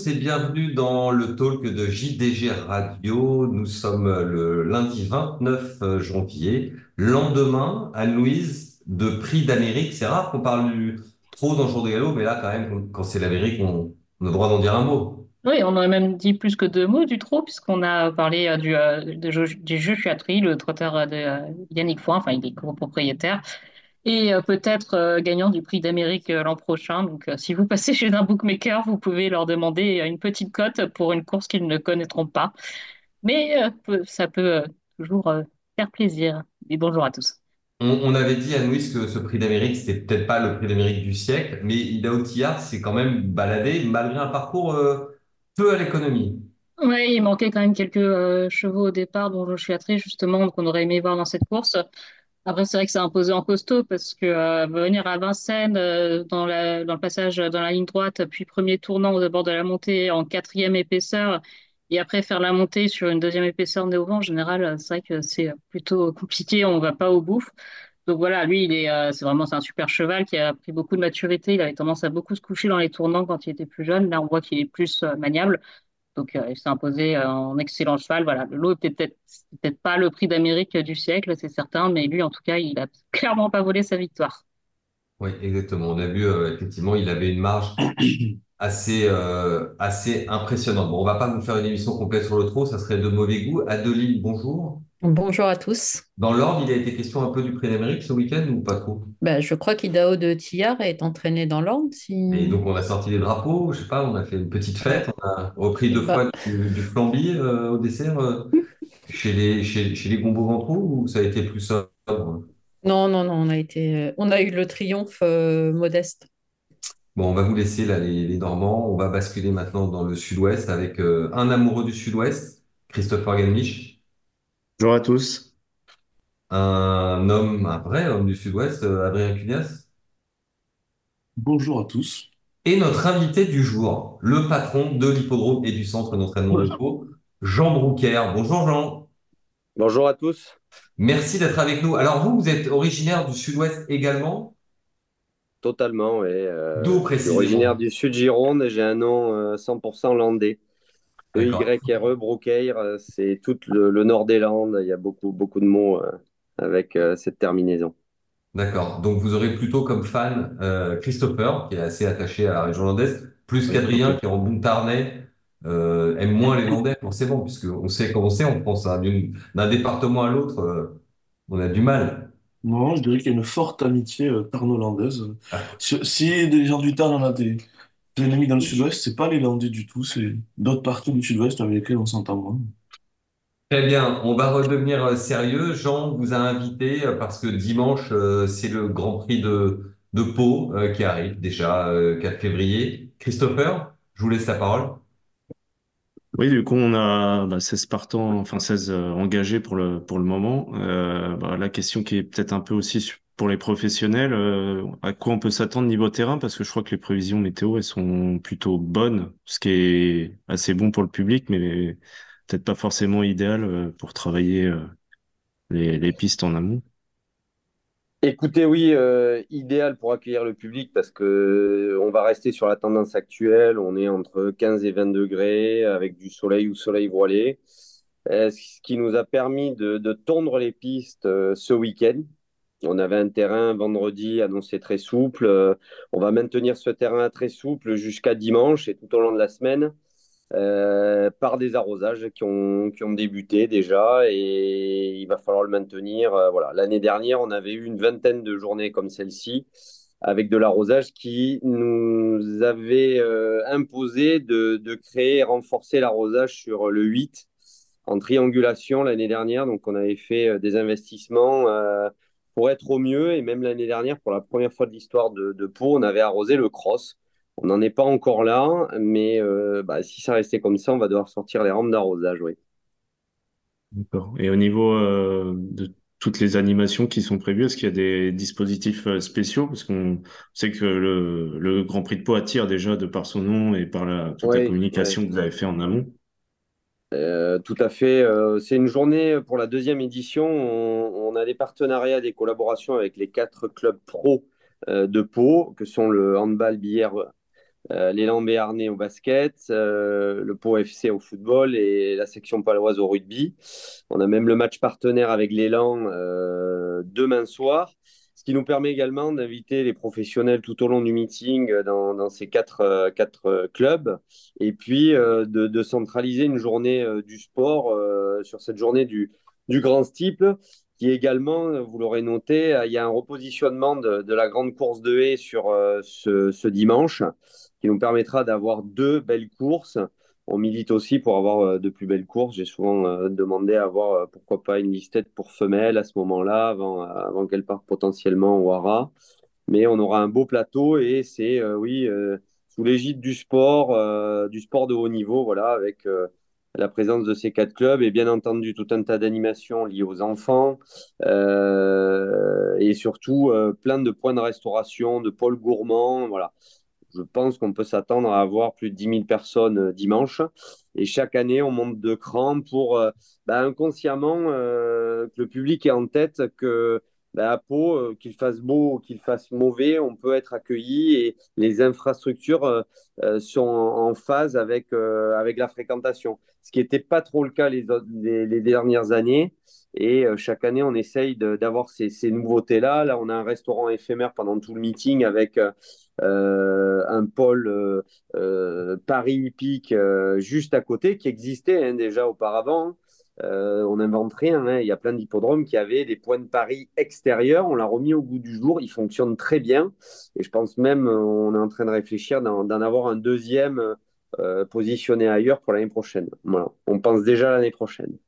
tous et bienvenue dans le talk de JDG Radio. Nous sommes le lundi 29 janvier, lendemain, Anne-Louise, de Prix d'Amérique. C'est rare qu'on parle trop dans le jour de galop, mais là, quand même, quand c'est l'Amérique, on, a le droit d'en dire un mot. Oui, on a même dit plus que deux mots du trop, puisqu'on a parlé euh, du, euh, jeu Chatry, le trotteur euh, de euh, Yannick Foin, enfin il est copropriétaire, et euh, peut-être euh, gagnant du prix d'Amérique euh, l'an prochain. Donc si vous passez chez un bookmaker, vous pouvez leur demander une petite cote pour une course qu'ils ne connaîtront pas. Mais ça peut toujours faire plaisir. Et bonjour à tous. On, avait dit à Louis que ce prix d'Amérique, c'était peut-être pas le prix d'Amérique du siècle, mais Ida Tillard s'est quand même baladé malgré un parcours euh, peu à l'économie. Oui, il manquait quand même quelques euh, chevaux au départ, dont Joshua Tree, justement, qu'on aurait aimé voir dans cette course. Après, c'est vrai que c'est imposé en costaud parce que euh, venir à Vincennes euh, dans le passage dans la ligne droite, puis premier tournant au bord de la montée en quatrième épaisseur, et après faire la montée sur une deuxième épaisseur vent, en général, euh, c'est vrai que c'est plutôt compliqué, on va pas au bout. Donc voilà, lui, il est, c'est vraiment un super cheval qui a pris beaucoup de maturité. Il avait tendance à beaucoup se coucher dans les tournants quand il était plus jeune. Là, on voit qu'il est plus maniable. Donc, euh, il s'est imposé euh, en excellent cheval. Voilà, le lot était peut-être peut-être pas le prix d'Amérique du siècle, c'est certain, mais lui, en tout cas, il a clairement pas volé sa victoire. Oui, exactement. On a vu, euh, effectivement, il avait une marge assez, euh, assez impressionnante. Bon, on va pas vous faire une émission complète sur le trot, ça serait de mauvais goût. Adeline, bonjour. Bonjour à tous. Dans l'ordre, il a été question un peu du prix d'Amérique ce week-end ou pas trop? Ben, je crois qu'Idaho de Tillard est entraîné dans l'ordre. Et donc, on a sorti les drapeaux, je sais pas, on a fait une petite fête, on a repris deux Bah, fois du, du flambi euh, au dessert euh, chez les, chez, chez les Gombo ou ça a été plus sobre? non, non, non, on a été, on a eu le triomphe euh, modeste. Bon, on va vous laisser là, les, les Normands. On va basculer maintenant dans le sud-ouest avec euh, un amoureux du sud-ouest, Christopher Genlich, Bonjour à tous. un homme, un vrai homme du sud-ouest, euh, Adrien Cunias, Bonjour à tous. et notre invité du jour, le patron de l'hippodrome et du centre d'entraînement de Pau, Jean Broucker. Bonjour Jean, Bonjour à tous. merci d'être avec nous. Alors vous, vous êtes originaire du sud-ouest également, Totalement, et euh, d'où je suis précisément? originaire du sud Gironde et j'ai un nom euh, 100% landais. D'accord. E-Y-R-E, Brocaire, euh, c'est tout le, le nord des Landes. Il y a beaucoup, beaucoup de mots euh, avec euh, cette terminaison. D'accord. Donc vous aurez plutôt comme fan euh, Christopher, qui est assez attaché à la région landaise, plus Oui, qu'Adrien, qui complètement. en bon tarnais euh, aime moins les Landais, forcément, puisque on sait comment c'est en France, hein, d'une- d'un département à l'autre, euh, on a du mal. Non, je dirais qu'il y a une forte amitié euh, tarno-landaise. Ah, Si, si des gens du Tarn, on a des, des ennemis dans le sud-ouest, c'est pas les Landais du tout, c'est d'autres parties du sud-ouest avec lesquels on s'entend moins. Très bien, on va redevenir euh, sérieux. Jean vous a invité euh, parce que dimanche, euh, c'est le Grand Prix de, de Pau euh, qui arrive déjà, euh, 4 février. Christopher, je vous laisse la parole. Oui, du coup, on a bah, 16 partants, enfin 16 euh, engagés pour le, pour le moment. Euh, bah, la question qui est peut-être un peu aussi pour les professionnels, euh, à quoi on peut s'attendre niveau terrain, parce que je crois que les prévisions météo, elles sont plutôt bonnes, ce qui est assez bon pour le public, mais peut-être pas forcément idéal euh, pour travailler euh, les, les pistes en amont. Écoutez, oui, euh, idéal pour accueillir le public parce que euh, on va rester sur la tendance actuelle. On est entre 15 et 20 degrés avec du soleil ou soleil voilé. Euh, ce qui nous a permis de, de tondre les pistes euh, ce week-end. On avait un terrain vendredi annoncé très souple. On va maintenir ce terrain très souple jusqu'à dimanche et tout au long de la semaine euh, par des arrosages qui ont, qui ont débuté déjà et il va falloir le maintenir. Euh, voilà. L'année dernière, on avait eu une vingtaine de journées comme celle-ci avec de l'arrosage qui nous avait euh, imposé de, de créer et renforcer l'arrosage sur le 8 en triangulation l'année dernière. Donc, on avait fait des investissements pour être au mieux. Et même l'année dernière, pour la première fois de l'histoire de, de Pau, on avait arrosé le cross. On n'en est pas encore là, mais euh, bah, si ça restait comme ça, on va devoir sortir les rampes d'arrosage, oui. D'accord. Et au niveau euh, de toutes les animations qui sont prévues, est-ce qu'il y a des dispositifs euh, spéciaux? Parce qu'on sait que le, le Grand Prix de Pau attire déjà de par son nom et par la, toute la communication que vous avez fait en amont. Euh, tout à fait. Euh, c'est une journée pour la deuxième édition. On, on a des partenariats, des collaborations avec les quatre clubs pro euh, de Pau, que sont le handball, billard, euh, l'élan Béarnais au basket, euh, le Pau FC au football et la section paloise au rugby. On a même le match partenaire avec l'élan euh, demain soir, ce qui nous permet également d'inviter les professionnels tout au long du meeting dans, ces quatre, quatre clubs et puis de, centraliser une journée du sport sur cette journée du, grand steeple qui également, vous l'aurez noté, il y a un repositionnement de, la grande course de haie sur ce dimanche qui nous permettra d'avoir deux belles courses. On milite aussi pour avoir euh, de plus belles courses. J'ai souvent euh, demandé à avoir, euh, pourquoi pas, une listette pour femelles à ce moment-là, avant, avant qu'elle parte potentiellement au Hara. Mais on aura un beau plateau et c'est, oui, sous l'égide du sport, du sport de haut niveau, voilà, avec la présence de ces quatre clubs et bien entendu tout un tas d'animations liées aux enfants et surtout plein de points de restauration, de pôles gourmands. Voilà je pense qu'on peut s'attendre à avoir plus de 10 000 personnes euh, dimanche. Et chaque année, on monte de cran pour euh, bah, inconsciemment euh, que le public ait en tête que bah, à Pau, qu'il fasse beau ou qu'il fasse mauvais, on peut être accueilli et les infrastructures sont en, phase avec, avec la fréquentation. Ce qui n'était pas trop le cas les, dernières années. Et chaque année, on essaye d'avoir ces, ces nouveautés-là. Là, on a un restaurant éphémère pendant tout le meeting avec un pôle euh, euh, Paris hippique juste à côté qui existait hein, déjà auparavant. on n'invente rien. Hein. Il y a plein d'hippodromes qui avaient des points de Paris extérieurs. On l'a remis au goût du jour. Il fonctionne très bien. Et je pense même, on est en train de réfléchir d'en avoir un deuxième positionné ailleurs pour l'année prochaine. Voilà. On pense déjà l'année prochaine.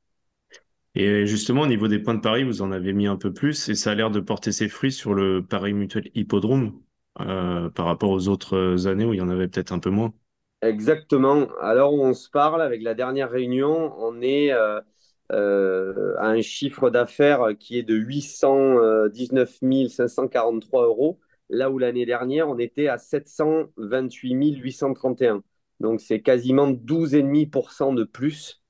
Et justement, au niveau des points de Paris, vous en avez mis un peu plus et ça a l'air de porter ses fruits sur le Paris Mutuel Hippodrome. Euh, par rapport aux autres années où il y en avait peut-être un peu moins. Exactement. Alors, on se parle avec la dernière réunion, on est euh, euh, à un chiffre d'affaires qui est de 819 543 euros, là où l'année dernière, on était à 728 831. Donc, c'est quasiment 12,5% de plus.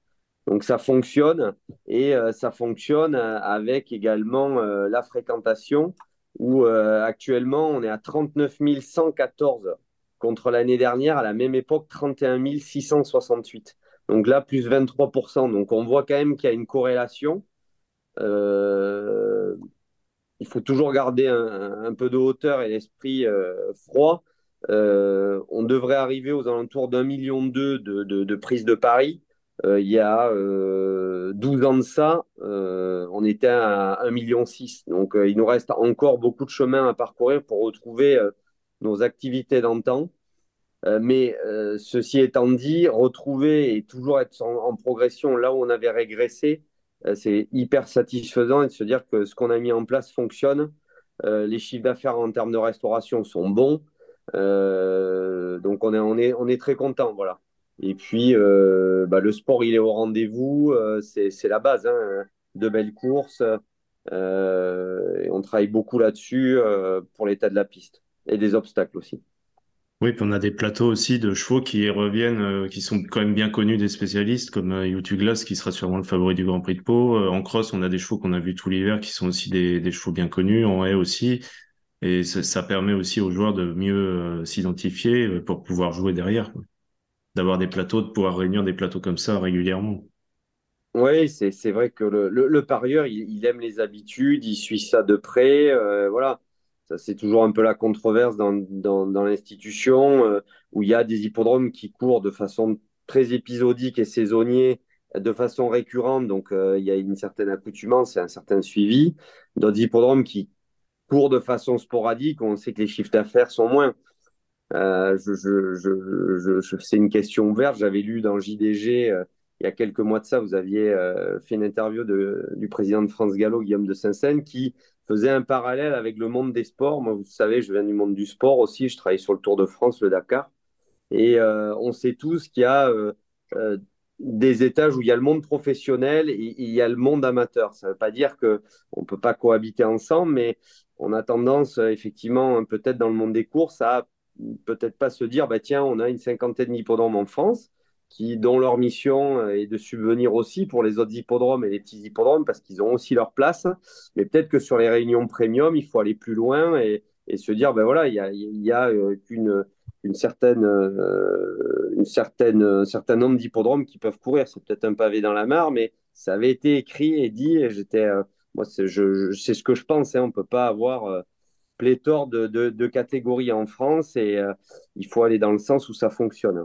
Donc, ça fonctionne et ça fonctionne avec également la fréquentation où euh, actuellement on est à 39 114 contre l'année dernière, à la même époque, 31 668. Donc là, plus 23%. Donc on voit quand même qu'il y a une corrélation. Euh, il faut toujours garder un, peu de hauteur et l'esprit euh, froid. on devrait arriver aux alentours d'un million deux de, de, de prises de Paris. Euh, il y a 12 euh, ans de ça, euh, on était à 1,6 million. Donc, il nous reste encore beaucoup de chemin à parcourir pour retrouver nos activités d'antan. mais ceci étant dit, retrouver et toujours être en, progression là où on avait régressé, c'est hyper satisfaisant et de se dire que ce qu'on a mis en place fonctionne. les chiffres d'affaires en termes de restauration sont bons. donc on est, on est très content. Voilà. Et puis, euh, bah, le sport, il est au rendez-vous. Euh, c'est la base. Hein. De belles courses. Euh, on travaille beaucoup là-dessus pour l'état de la piste et des obstacles aussi. Oui, puis on a des plateaux aussi de chevaux qui reviennent, qui sont quand même bien connus des spécialistes, comme euh, Glass, qui sera sûrement le favori du Grand Prix de Pau. en cross, on a des chevaux qu'on a vus tout l'hiver, qui sont aussi des, chevaux bien connus, en haie aussi. Et ça permet aussi aux joueurs de mieux s'identifier pour pouvoir jouer derrière d'avoir des plateaux, de pouvoir réunir des plateaux comme ça régulièrement. Oui, c'est vrai que le, le, parieur, il, aime les habitudes, il suit ça de près. Euh, voilà, ça c'est toujours un peu la controverse dans, dans, l'institution, euh, où il y a des hippodromes qui courent de façon très épisodique et saisonnier, de façon récurrente, donc euh, il y a une certaine accoutumance et un certain suivi. D'autres hippodromes qui courent de façon sporadique, on sait que les chiffres d'affaires sont moins. Euh, c'est une question ouverte. J'avais lu dans JDG euh, il y a quelques mois de ça, vous aviez euh, fait une interview du président de France Gallo, Guillaume de Saint-Seine, qui faisait un parallèle avec le monde des sports. Moi, vous savez, je viens du monde du sport aussi. Je travaille sur le Tour de France, le Dakar. Et on sait tous qu'il y a des étages où il y a le monde professionnel et, il y a le monde amateur. Ça ne veut pas dire qu'on ne peut pas cohabiter ensemble, mais on a tendance, effectivement, peut-être dans le monde des courses, à peut-être pas se dire, bah, tiens, on a une cinquantaine d'hippodromes en France, qui, dont leur mission est de subvenir aussi pour les autres hippodromes et les petits hippodromes, parce qu'ils ont aussi leur place. Mais peut-être que sur les réunions premium, il faut aller plus loin et, se dire, ben voilà, il y a, a euh, qu'une une certaine, euh, certaine, un certain nombre d'hippodromes qui peuvent courir. C'est peut-être un pavé dans la mare, mais ça avait été écrit et dit. J'étais, euh, moi, c'est je, ce que je pense. Hein, on peut pas avoir pléthore de, de, de, catégories en France et euh, il faut aller dans le sens où ça fonctionne.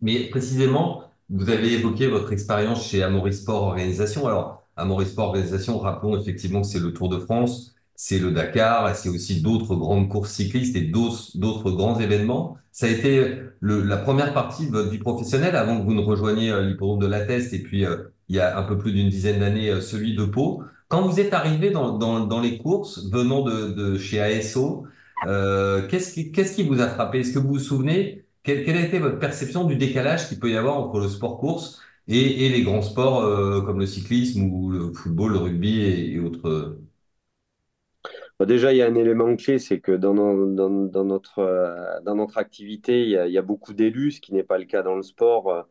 Mais précisément, vous avez évoqué votre expérience chez Amaury Sport Organisation. Alors, Amaury Sport Organisation, rappelons effectivement que c'est le Tour de France, c'est le Dakar, c'est aussi d'autres grandes courses cyclistes et d'autres grands événements. Ça a été la première partie de votre vie professionnelle avant que vous ne rejoigniez euh, l'hippodrome de La Teste et puis euh, il y a un peu plus d'une dizaine d'années celui de Pau. Quand vous êtes arrivé dans, les courses venant de, chez ASO, euh, qu'est-ce qui, vous a frappé? Est-ce que vous vous souvenez quelle, quelle, a été votre perception du décalage qu'il peut y avoir entre le sport course et, les grands sports euh, comme le cyclisme ou le football, le rugby et, autres? Déjà, il y a un élément clé, c'est que dans, euh, notre activité, il y a beaucoup d'élus, ce qui n'est pas le cas dans le sport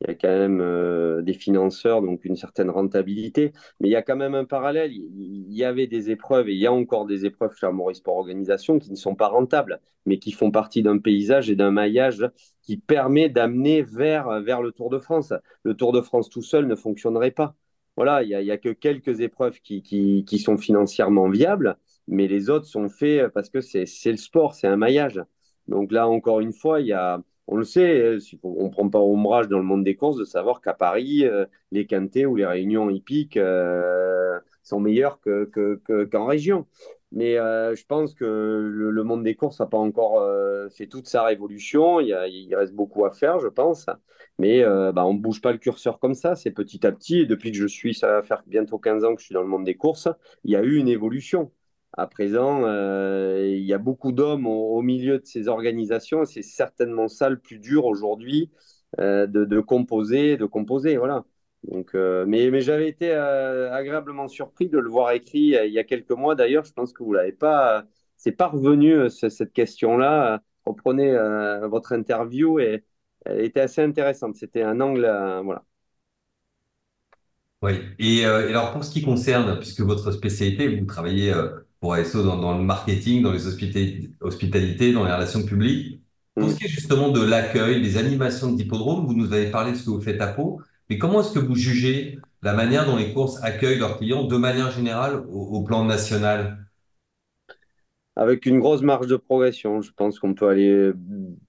il y a quand même euh, des financeurs, donc une certaine rentabilité. Mais il y a quand même un parallèle. Il y avait des épreuves, et il y a encore des épreuves chez Amaury Sport Organisation qui ne sont pas rentables, mais qui font partie d'un paysage et d'un maillage qui permet d'amener vers, vers le Tour de France. Le Tour de France tout seul ne fonctionnerait pas. Voilà, il n'y a, que quelques épreuves qui, qui, qui sont financièrement viables, mais les autres sont faits parce que c'est le sport, c'est un maillage. Donc là, encore une fois, il y a on le sait, euh, on ne prend pas ombrage dans le monde des courses de savoir qu'à Paris, euh, les quintés ou les réunions hippiques euh, sont meilleurs qu'en que, que, qu région. Mais euh, je pense que le, monde des courses n'a pas encore fait toute sa révolution. Il, reste beaucoup à faire, je pense. Mais bah, on ne bouge pas le curseur comme ça. C'est petit à petit. Et depuis que je suis, ça va faire bientôt 15 ans que je suis dans le monde des courses, il y a eu une évolution. À présent, euh, il y a beaucoup d'hommes au, milieu de ces organisations. C'est certainement ça le plus dur aujourd'hui euh, de, composer, de composer, voilà. Donc, euh, mais, j'avais été agréablement surpris de le voir écrit il y a quelques mois. D'ailleurs, je pense que vous l'avez pas, c'est pas revenu cette question-là. Reprenez votre interview et elle était assez intéressante. C'était un angle, voilà. Oui. Et, alors pour ce qui concerne, puisque votre spécialité, vous travaillez pour ASO dans, dans, le marketing, dans les hospitalités, dans les relations publiques. Pour ce qui est justement de l'accueil, des animations d'hippodrome, vous nous avez parlé de ce que vous faites à Pau, mais comment est-ce que vous jugez la manière dont les courses accueillent leurs clients de manière générale au, au plan national? Avec une grosse marge de progression, je pense qu'on peut aller,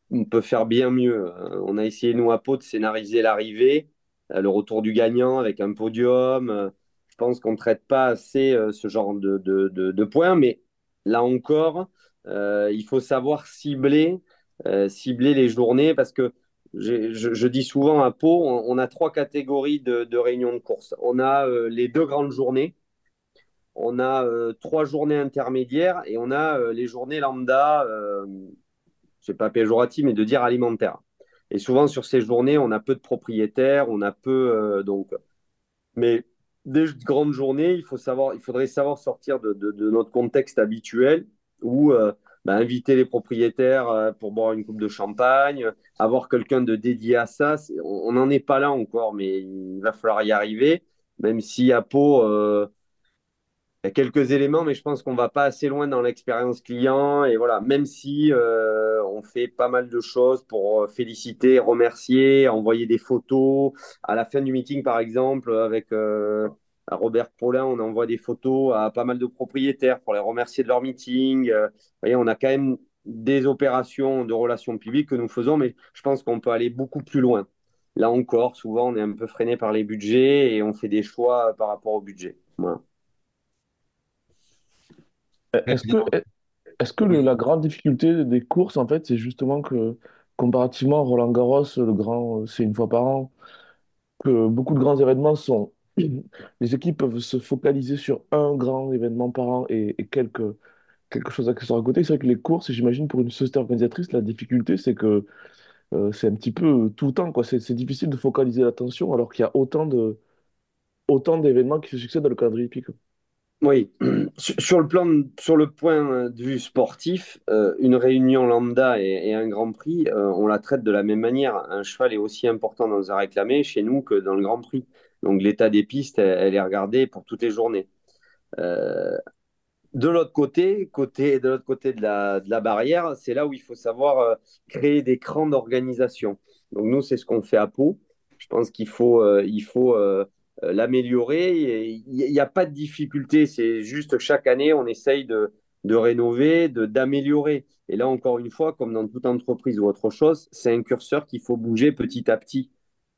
on peut faire bien mieux. On a essayé nous à Pau de scénariser l'arrivée, le retour du gagnant avec un podium je pense qu'on ne traite pas assez euh, ce genre de, de, de, points, mais là encore, euh, il faut savoir cibler, euh, cibler les journées parce que je, je, dis souvent à Pau, on, a trois catégories de, réunions de course. On a les deux grandes journées, on a trois journées intermédiaires et on a les journées lambda, c'est pas péjoratif, mais de dire alimentaire. Et souvent sur ces journées, on a peu de propriétaires, on a peu donc. Mais des grandes journées, il, faut savoir, il faudrait savoir sortir de, notre contexte habituel où euh, bah, inviter les propriétaires euh, pour boire une coupe de champagne, avoir quelqu'un de dédié à ça, on n'en est pas là encore, mais il va falloir y arriver, même si à Pau, euh, y a quelques éléments, mais je pense qu'on va pas assez loin dans l'expérience client. Et voilà, même si euh, on fait pas mal de choses pour féliciter, remercier, envoyer des photos. À la fin du meeting, par exemple, avec euh, Robert Paulin, on envoie des photos à pas mal de propriétaires pour les remercier de leur meeting. Euh, vous voyez, on a quand même des opérations de relations publiques que nous faisons, mais je pense qu'on peut aller beaucoup plus loin. Là encore, souvent, on est un peu freiné par les budgets et on fait des choix par rapport au budget. Voilà. Est-ce que, est que le, la grande difficulté des courses, en fait, c'est justement que, comparativement à Roland Garros, le grand, c'est une fois par an, que beaucoup de grands événements sont. Les équipes peuvent se focaliser sur un grand événement par an et, et quelques, quelque chose à côté. C'est vrai que les courses, j'imagine, pour une société organisatrice, la difficulté, c'est que euh, c'est un petit peu tout le temps, quoi. C'est difficile de focaliser l'attention alors qu'il y a autant de, autant d'événements qui se succèdent dans le calendrier hippique. Oui, sur le plan, sur le point de vue sportif, euh, une réunion lambda et, un Grand Prix, euh, on la traite de la même manière. Un cheval est aussi important dans un réclamé chez nous que dans le Grand Prix. Donc l'état des pistes, elle, est regardée pour toutes les journées. Euh, de l'autre côté, côté, de l'autre côté de la, de la barrière, c'est là où il faut savoir créer des crans d'organisation. Donc nous, c'est ce qu'on fait à Pau. Je pense qu'il faut, il faut l'améliorer. Il n'y a pas de difficulté. C'est juste chaque année, on essaye de, de rénover, de, d'améliorer. Et là, encore une fois, comme dans toute entreprise ou autre chose, c'est un curseur qu'il faut bouger petit à petit.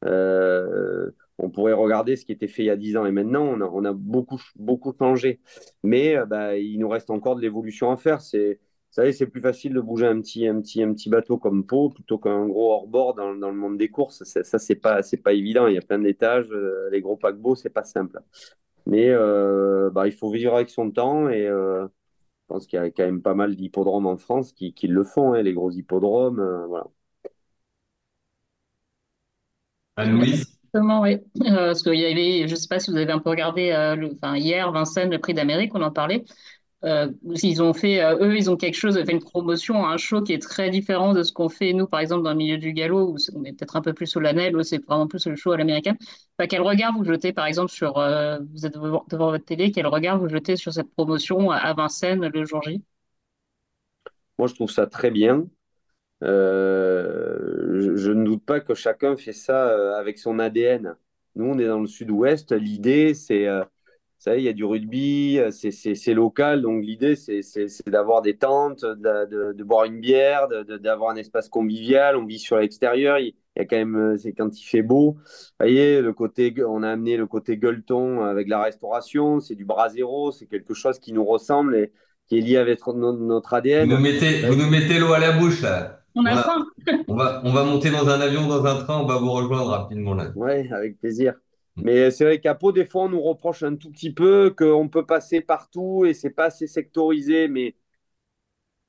Euh, on pourrait regarder ce qui était fait il y a 10 ans et maintenant, on a, on a beaucoup, beaucoup changé. Mais euh, bah, il nous reste encore de l'évolution à faire. C'est, savez, c'est plus facile de bouger un petit, un petit, un petit bateau comme Pau plutôt qu'un gros hors-bord dans, dans le monde des courses. Ça, ça c'est pas, c'est pas évident. Il y a plein d'étages. euh, les gros paquebots, c'est pas simple. Mais euh, bah, il faut vivre avec son temps et euh, je pense qu'il y a quand même pas mal d'hippodromes en France qui, qui le font, hein, les gros hippodromes. euh, voilà. Anne-Louise? Exactement, oui. Parce qu'il y avait, je ne sais pas si vous avez un peu regardé, euh, le, enfin, hier, Vincennes, le prix d'Amérique, on en parlait. Euh, ils ont fait, euh, eux, ils ont quelque chose, fait une promotion, un show qui est très différent de ce qu'on fait, nous, par exemple, dans le milieu du galop, où on est peut-être un peu plus solennel, eux, c'est vraiment plus le show à l'américaine. Enfin, quel regard vous jetez, par exemple, sur, euh, vous êtes devant, votre télé, quel regard vous jetez sur cette promotion à Vincennes le jour J? Moi, je trouve ça très bien. Euh, je, ne doute pas que chacun fait ça avec son ADN. Nous, on est dans le sud-ouest. L'idée, c'est, vous savez, il y a du rugby, euh, c'est local. Donc, l'idée, c'est d'avoir des tentes, de, de- de boire une bière, d'avoir un espace convivial. On vit sur l'extérieur. Il il y a quand même, euh, c'est quand il fait beau. Vous voyez, le côté, on a amené le côté gueuleton avec la restauration. C'est du brasero. C'est quelque chose qui nous ressemble et qui est lié avec notre, Vous ADN. nous mettez, vous nous mettez l'eau à la bouche, là. On a Voilà. faim. On va, on va monter dans un avion, dans un train, on va vous rejoindre rapidement là. Ouais, avec plaisir. Mais c'est vrai qu'à Pau, des fois, on nous reproche un tout petit peu qu'on peut passer partout et c'est pas assez sectorisé. Mais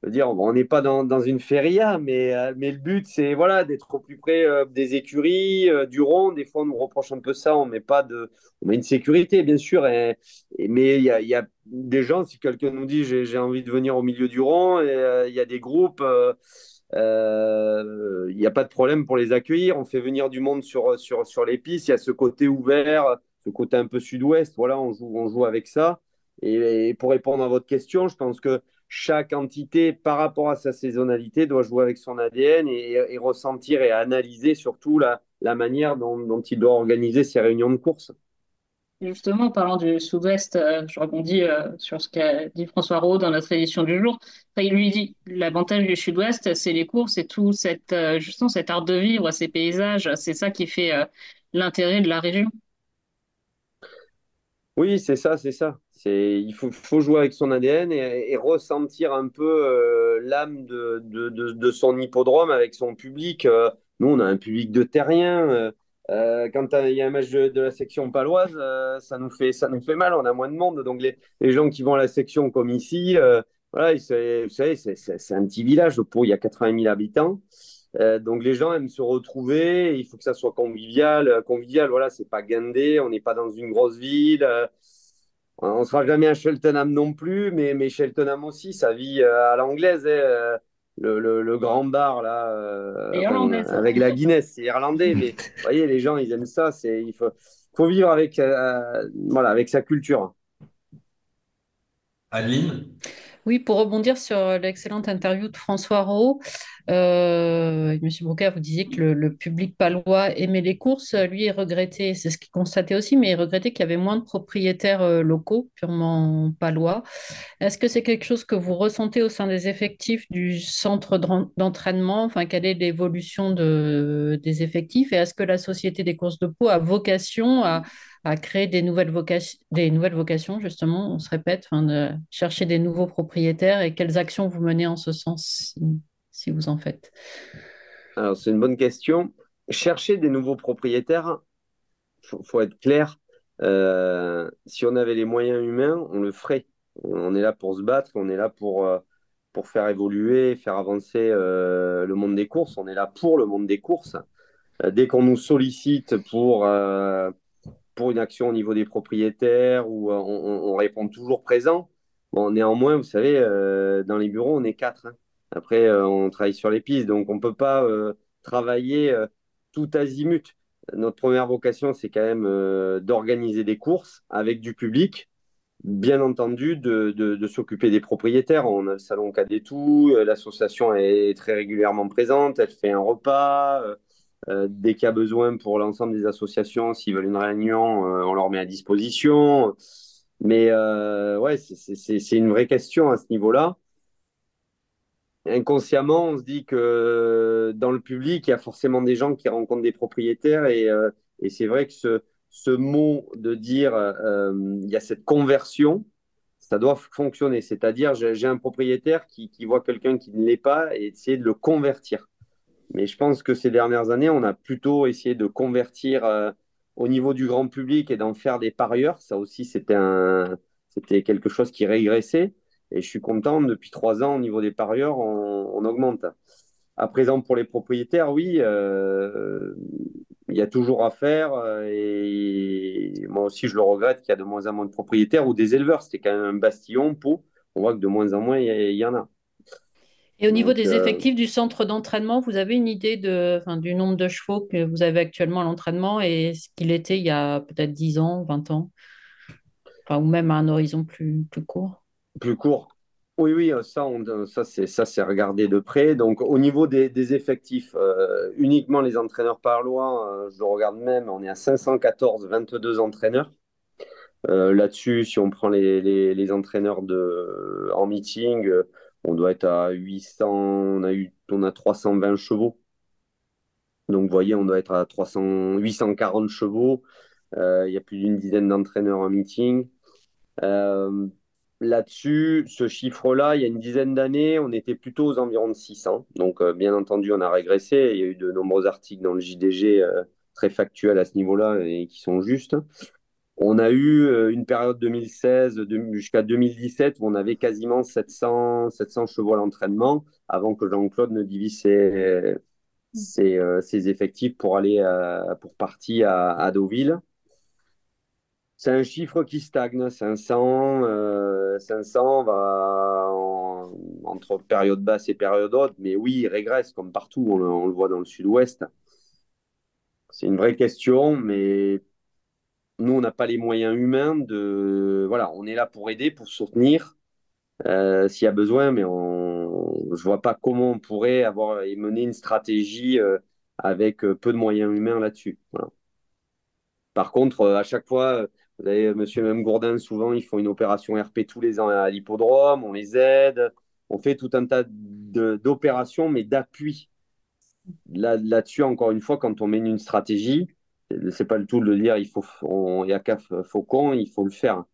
je veux dire, on n'est pas dans, dans une feria, mais, euh, mais le but, c'est voilà, d'être au plus près euh, des écuries, euh, du rond. Des fois, on nous reproche un peu ça. On met pas de, on met une sécurité, bien sûr. et- mais il y a, y a des gens, si quelqu'un nous dit j'ai envie de venir au milieu du rond, il y a des groupes. Euh, Il n'y a pas de problème pour les accueillir. On fait venir du monde sur, sur, sur les pistes. Il y a ce côté ouvert, ce côté un peu sud-ouest. Voilà, on joue, on joue avec ça. Et, pour répondre à votre question, je pense que chaque entité, par rapport à sa saisonnalité, doit jouer avec son ADN et, ressentir et analyser surtout la, manière dont il doit organiser ses réunions de course. Justement, en parlant du Sud-Ouest, euh, je rebondis euh, sur ce qu'a dit François Rowe dans notre édition du jour. Il lui dit l'avantage du Sud-Ouest, c'est les courses et tout euh, justement cet art de vivre, ces paysages, c'est ça qui fait l'intérêt de la région. Oui, c'est ça, c'est ça. C'est, il faut, faut jouer avec son ADN et, ressentir un peu l'âme de, de, de, de son hippodrome avec son public. Nous, on a un public de terriens. Euh, quand il y a un match de, la section paloise, euh, ça nous fait, ça nous fait mal. On a moins de monde. Donc, les, les gens qui vont à la section comme ici, euh, voilà, vous savez, c'est un petit village. Pour il y a 80 000 habitants. Donc les gens aiment se retrouver, il faut que ça soit convivial. Convivial, voilà, c'est pas guindé, on n'est pas dans une grosse ville. on ne sera jamais à Cheltenham non plus, mais, mais Cheltenham aussi, ça vit à l'anglaise. hein, le, le- le grand bar là, euh, avec la Guinness, c'est irlandais, mais vous voyez, les gens ils aiment ça. C'est, il faut, faut vivre avec, euh, voilà, avec sa culture. Adeline? Oui, pour rebondir sur l'excellente interview de François Rowe, euh, Monsieur Brouquet, vous disiez que le, public palois aimait les courses. Lui, il regrettait, c'est ce qu'il constatait aussi, mais il regrettait qu'il y avait moins de propriétaires euh, locaux, purement palois. Est-ce que c'est quelque chose que vous ressentez au sein des effectifs du centre d'en- d'entraînement? Enfin, quelle est l'évolution de, des effectifs? Et est-ce que la Société des courses de Pau a vocation à, créer des nouvelles vocations, des nouvelles vocations, justement, on se répète, de chercher des nouveaux propriétaires? Et quelles actions vous menez en ce sens, vous en faites? Alors, c'est une bonne question. Chercher des nouveaux propriétaires, faut, faut être clair. euh, si on avait les moyens humains, on le ferait. On est là pour se battre, on est là pour, euh, pour faire évoluer, faire avancer euh, le monde des courses. On est là pour le monde des courses. Dès qu'on nous sollicite pour, pour une action au niveau des propriétaires, on, on répond toujours présent. Néanmoins, vous savez, dans les bureaux, on est quatre. hein. Après, euh, on travaille sur les pistes, donc on ne peut pas euh, travailler euh, tout azimut. Notre première vocation, c'est quand même euh, d'organiser des courses avec du public. bien entendu, de, s'occuper des propriétaires. On a le salon Cadet Tout, l'association est très régulièrement présente, elle fait un repas. dès qu'il y a besoin pour l'ensemble des associations, s'ils veulent une réunion, on leur met à disposition. Mais ouais, c'est une vraie question à ce niveau-là inconsciemment, on se dit que dans le public, il y a forcément des gens qui rencontrent des propriétaires et, euh, c'est vrai que ce, mot de dire euh, il y a cette conversion, ça doit fonctionner. C'est-à-dire, j'ai un propriétaire qui, voit quelqu'un qui ne l'est pas et essayer de le convertir. Mais je pense que ces dernières années, on a plutôt essayé de convertir euh, au niveau du grand public et d'en faire des parieurs. Ça aussi, c'était quelque chose qui régressait. Et je suis content, depuis trois ans, au niveau des parieurs, on, augmente. À présent, pour les propriétaires, oui, euh, il y a toujours à faire. Et moi aussi, je le regrette qu'il y a de moins en moins de propriétaires ou des éleveurs. C'était quand même un bastillon, pour. On voit que de moins en moins, il y, en a. Et au niveau des euh, effectifs du centre d'entraînement, vous avez une idée de, du nombre de chevaux que vous avez actuellement à l'entraînement et ce qu'il était il y a peut-être 10 ans, 20 ans? Ou même à un horizon plus, plus court? Plus court. Oui, oui, euh, ça, euh, ça c'est ça, regardé de près. Donc, au niveau des, effectifs, euh, uniquement les entraîneurs par loi, je regarde même, on est à 514, 22 entraîneurs. Là-dessus, si on prend les, entraîneurs de, en meeting, on doit être à 800, on a, eu, on a 320 chevaux. Donc, vous voyez, on doit être à 300, 840 chevaux. Il y a plus d'une dizaine d'entraîneurs en meeting là-dessus, ce chiffre-là, il y a une dizaine d'années, on était plutôt aux environs de 600. Donc, euh, bien entendu, on a régressé. Il y a eu de nombreux articles dans le JDG euh, très factuels à ce niveau-là et qui sont justes. On a eu euh, une période 2016 jusqu'à 2017 où on avait quasiment 700, 700 chevaux à l'entraînement avant que Jean-Claude ne divise ses, effectifs pour aller pour partir à, à Deauville. C'est un chiffre qui stagne, 500, euh, 500 va entre période basse et période haute, mais oui, il régresse comme partout, on, le voit dans le sud-ouest. C'est une vraie question, mais nous, on n'a pas les moyens humains de... Voilà, on est là pour aider, pour soutenir euh, s'il y a besoin, mais on... je ne vois pas comment on pourrait avoir et mener une stratégie euh, avec peu de moyens humains là-dessus. Par contre, euh, à chaque fois, avez monsieur et Gourdin, souvent, ils font une opération RP tous les ans à l'hippodrome, on les aide, on fait tout un tas d'opérations, mais d'appui. Là, là-dessus, encore une fois, quand on mène une stratégie, c'est pas le tout de dire il faut, a qu'à Faucon, il faut le faire.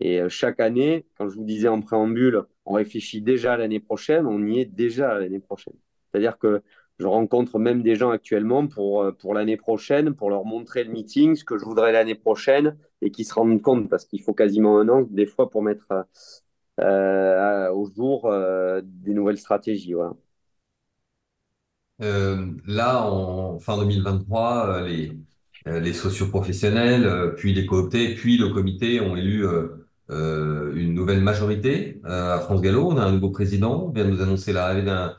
Et euh, chaque année, quand je vous disais en préambule, on réfléchit déjà à l'année prochaine, on y est déjà l'année prochaine. C'est-à-dire que je rencontre même des gens actuellement pour, euh, pour l'année prochaine, pour leur montrer le meeting, ce que je voudrais l'année prochaine, et qui se rendent compte, parce qu'il faut quasiment un an, des fois, pour mettre euh, au jour euh, des nouvelles stratégies. Là, en fin 2023, les, les socioprofessionnels, puis les cooptés, puis le comité ont élu une nouvelle majorité à France Gallo. On a un nouveau président, on vient de nous annoncer l'arrivée d'un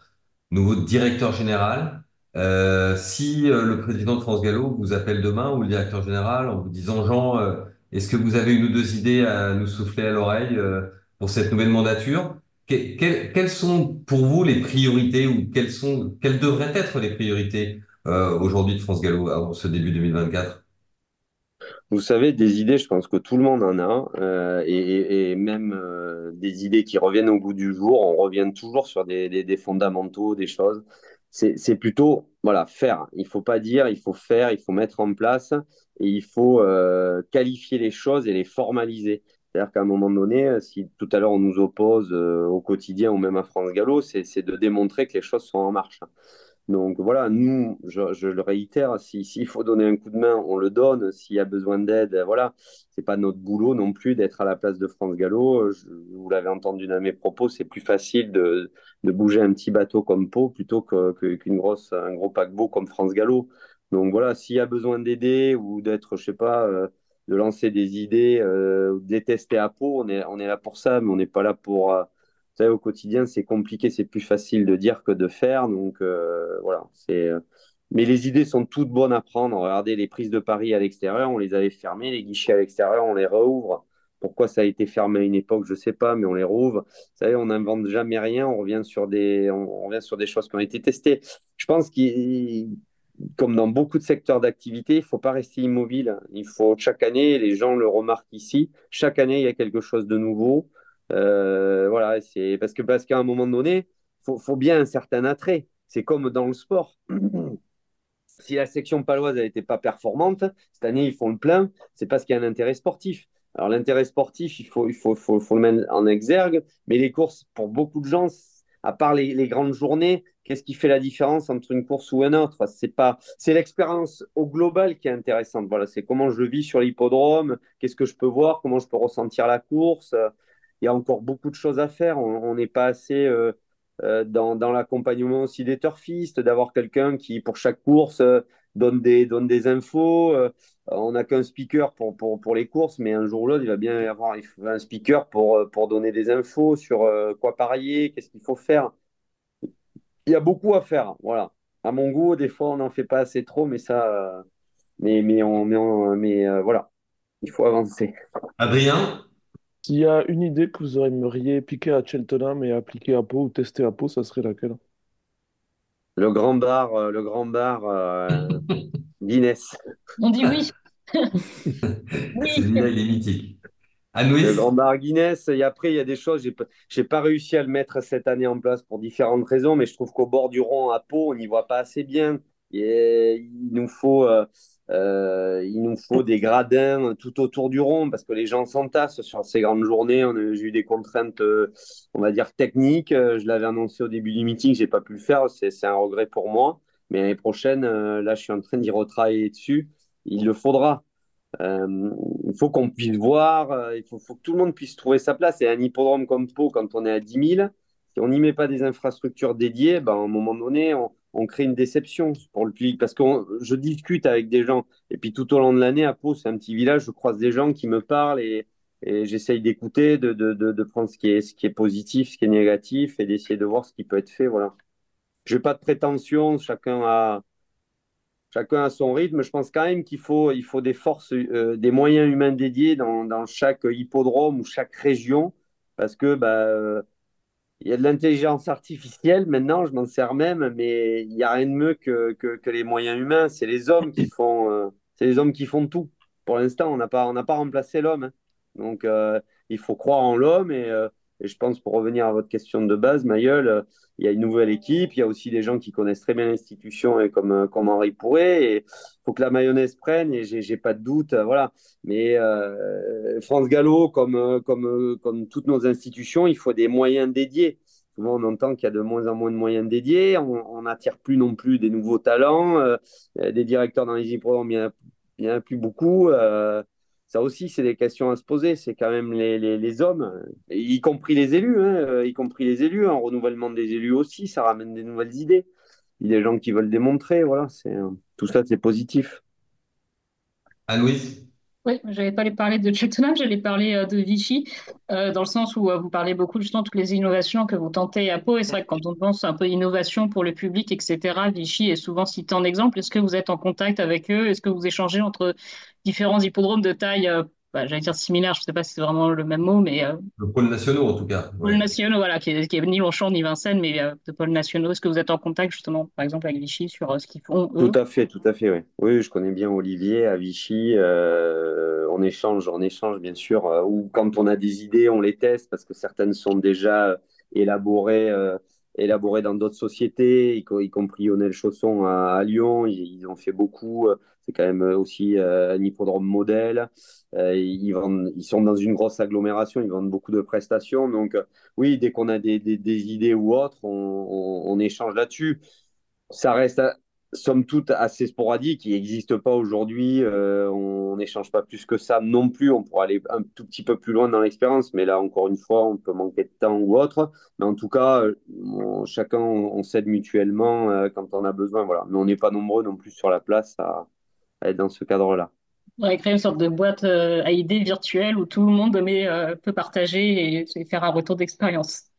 nouveau directeur général. Euh, si euh, le président de France Gallo vous appelle demain ou le directeur général en vous disant Jean, euh, est-ce que vous avez une ou deux idées à nous souffler à l'oreille pour cette nouvelle mandature? Quelles sont pour vous les priorités ou quelles sont quelles devraient être les priorités aujourd'hui de France Gallo avant ce début 2024 vous savez, des idées, je pense que tout le monde en a, euh, et, même euh, des idées qui reviennent au bout du jour. On revient toujours sur des, fondamentaux, des choses. C'est plutôt, voilà, faire. Il faut pas dire, il faut faire, il faut mettre en place, et il faut euh, qualifier les choses et les formaliser. C'est-à-dire qu'à un moment donné, si tout à l'heure on nous oppose au quotidien ou même à France Gallo, c'est de démontrer que les choses sont en marche. Donc voilà, nous, je, le réitère, s'il faut donner un coup de main, on le donne. S'il y a besoin d'aide, voilà, c'est pas notre boulot non plus d'être à la place de France Gallo. vous l'avez entendu dans mes propos, c'est plus facile de, bouger un petit bateau comme Pau plutôt qu'une grosse, un gros paquebot comme France Gallo. Donc voilà, s'il y a besoin d'aider ou d'être, je sais pas, euh, de lancer des idées, euh, de les tester à Pau, on est, on est là pour ça, mais on n'est pas là pour. Euh, au quotidien, c'est compliqué, c'est plus facile de dire que de faire. Donc euh, voilà, c'est. Euh, mais les idées sont toutes bonnes à prendre. Regardez les prises de Paris à l'extérieur, on les avait fermées, les guichets à l'extérieur, on les rouvre. Pourquoi ça a été fermé à une époque, je ne sais pas, mais on les rouvre. Vous savez, on n'invente jamais rien, on revient sur des, on, revient sur des choses qui ont été testées. Je pense qu'il comme dans beaucoup de secteurs d'activité, il ne faut pas rester immobile. Il faut chaque année, les gens le remarquent ici, chaque année, il y a quelque chose de nouveau. Euh, voilà, c'est parce que parce qu'à un moment donné, faut, faut bien un certain attrait. C'est comme dans le sport. si la section paloise n'était pas performante, cette année ils font le plein, c'est parce qu'il y a un intérêt sportif. Alors l'intérêt sportif, il faut, il faut, faut, faut, le mettre en exergue, mais les courses, pour beaucoup de gens, à part les, les grandes journées, qu'est-ce qui fait la différence entre une course ou une autre? C'est pas, c'est l'expérience au global qui est intéressante. Voilà, c'est comment je vis sur l'hippodrome, qu'est-ce que je peux voir, comment je peux ressentir la course. Il y a encore beaucoup de choses à faire. On n'est pas assez euh, euh, dans, l'accompagnement aussi des turfistes, d'avoir quelqu'un qui, pour chaque course, euh, donne, des, infos. On n'a qu'un speaker pour, les courses, mais un jour ou l'autre, il va bien y avoir un speaker pour, donner des infos sur quoi parier, qu'est-ce qu'il faut faire. Il y a beaucoup à faire. Voilà. À mon goût, des fois, on n'en fait pas assez trop, mais ça. mais, mais voilà, il faut avancer. Adrien? S'il y a une idée que vous aimeriez piquer à Cheltenham et appliquer à Pau ou tester à Pau, ça serait laquelle? Le grand bar, euh, le grand bar euh, Guinness. On dit oui. Oui. Celui-là, il est mythique. Le grand bar Guinness. Et après, il y a des choses, j'ai pas, j'ai pas réussi à le mettre cette année en place pour différentes raisons, mais je trouve qu'au bord du Rhône, à Pau, on n'y voit pas assez bien. Et il nous faut, euh, euh, il nous faut des gradins tout autour du rond parce que les gens s'entassent sur ces grandes journées. On a eu des contraintes, euh, on va dire, techniques. Euh, je l'avais annoncé au début du meeting, j'ai pas pu le faire. C'est un regret pour moi. Mais l'année prochaine, là, je suis en train d'y retravailler dessus. Il le faudra. il faut qu'on puisse voir, il faut, que tout le monde puisse trouver sa place. Et un hippodrome comme Pau, quand on est à 10 000, si on n'y met pas des infrastructures dédiées, ben, à un moment donné, on, on crée une déception pour le public. Parce que je discute avec des gens, et puis tout au long de l'année, à Pau, c'est un petit village, je croise des gens qui me parlent et, j'essaye d'écouter, de, prendre ce qui, est, positif, ce qui est négatif, et d'essayer de voir ce qui peut être fait. Voilà. Je n'ai pas de prétention, chacun a, chacun a son rythme. Je pense quand même qu'il faut, il faut des forces, euh, des moyens humains dédiés dans, chaque hippodrome ou chaque région, parce que bah, il y a de l'intelligence artificielle maintenant, je m'en sers même, mais il n'y a rien de mieux que, que, les moyens humains. C'est les hommes qui font, euh, c'est les hommes qui font tout. Pour l'instant, on n'a pas, on n'a pas remplacé l'homme. Hein. Donc, euh, il faut croire en l'homme et, euh, je pense, pour revenir à votre question de base, Mayol, il y a une nouvelle équipe, il y a aussi des gens qui connaissent très bien l'institution et comme, comme Henri Pourret. Et il faut que la mayonnaise prenne et j'ai pas de doute. voilà. Mais France Gallo, comme, toutes nos institutions, il faut des moyens dédiés. On entend qu'il y a de moins en moins de moyens dédiés. On n'attire plus non plus des nouveaux talents. des directeurs dans les hippodromes, il n'y en, a plus beaucoup. Ça aussi, c'est des questions à se poser. C'est quand même les, les, hommes, y compris les élus, hein, y compris les élus. Un renouvellement des élus aussi, ça ramène des nouvelles idées. Il y a des gens qui veulent démontrer. Voilà, c'est tout ça, c'est positif. Anne-Louise oui, je n'allais pas parler de Cheltenham, j'allais parler euh, de Vichy, euh, dans le sens où euh, vous parlez beaucoup justement de toutes les innovations que vous tentez à Pau. Et c'est vrai que quand on pense un peu innovation pour le public, etc., Vichy est souvent cité en exemple. Est-ce que vous êtes en contact avec eux? Est-ce que vous échangez entre différents hippodromes de taille bah, j'allais dire similaire, je ne sais pas si c'est vraiment le même mot, mais... Euh, le pôle nationaux, en tout cas. Pôle nationaux, voilà, qui est, qui est, ni Longchamp ni Vincennes, mais euh, de pôle nationaux. Est-ce que vous êtes en contact, justement, par exemple, avec Vichy sur euh, ce qu'ils font, eux? Tout à fait, tout à fait, oui. Oui, je connais bien Olivier à Vichy. on échange, on échange, bien sûr. ou quand on a des idées, on les teste, parce que certaines sont déjà élaborées élaborées dans d'autres sociétés, y, compris Lionel Chausson à, Lyon. Ils, ils, ont fait beaucoup. C'est quand même aussi un hippodrome modèle. Euh, ils, vendent, ils, sont dans une grosse agglomération, ils vendent beaucoup de prestations. Donc, euh, oui, dès qu'on a des, idées ou autres, on, on échange là-dessus. Ça reste, somme toute, assez sporadique. Il n'existe pas aujourd'hui. Euh, on n'échange pas plus que ça non plus. On pourra aller un tout petit peu plus loin dans l'expérience, mais là, encore une fois, on peut manquer de temps ou autre. Mais en tout cas, on, chacun, on, s'aide mutuellement quand on a besoin. Voilà. Mais on n'est pas nombreux non plus sur la place à, être dans ce cadre-là. On va créer une sorte de boîte euh, à idées virtuelle où tout le monde euh, peut partager et, faire un retour d'expérience.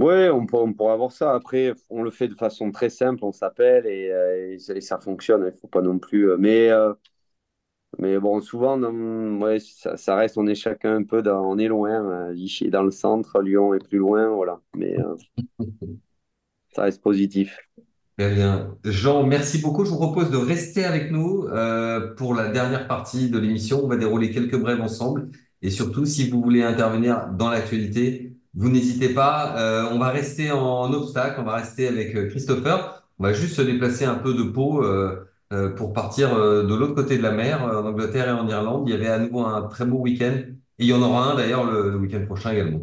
Oui, on, on, pourrait avoir ça. Après, on le fait de façon très simple, on s'appelle et, euh, ça fonctionne. Il ne faut pas non plus. Mais Mais bon, souvent, non, ouais, ça, ça reste, on est chacun un peu dans, on est loin. euh, Vichy est dans le centre, Lyon est plus loin, voilà. Mais euh, ça reste positif. Très bien. Jean, merci beaucoup. Je vous propose de rester avec nous euh, pour la dernière partie de l'émission. On va dérouler quelques brèves ensemble. Et surtout, si vous voulez intervenir dans l'actualité, vous n'hésitez pas. Euh, on va rester en obstacle. On va rester avec euh, Christopher. On va juste se déplacer un peu de Pau euh, pour partir de l'autre côté de la mer, en Angleterre et en Irlande. Il y avait à nouveau un très beau week-end. Et il y en aura un d'ailleurs le, week-end prochain également.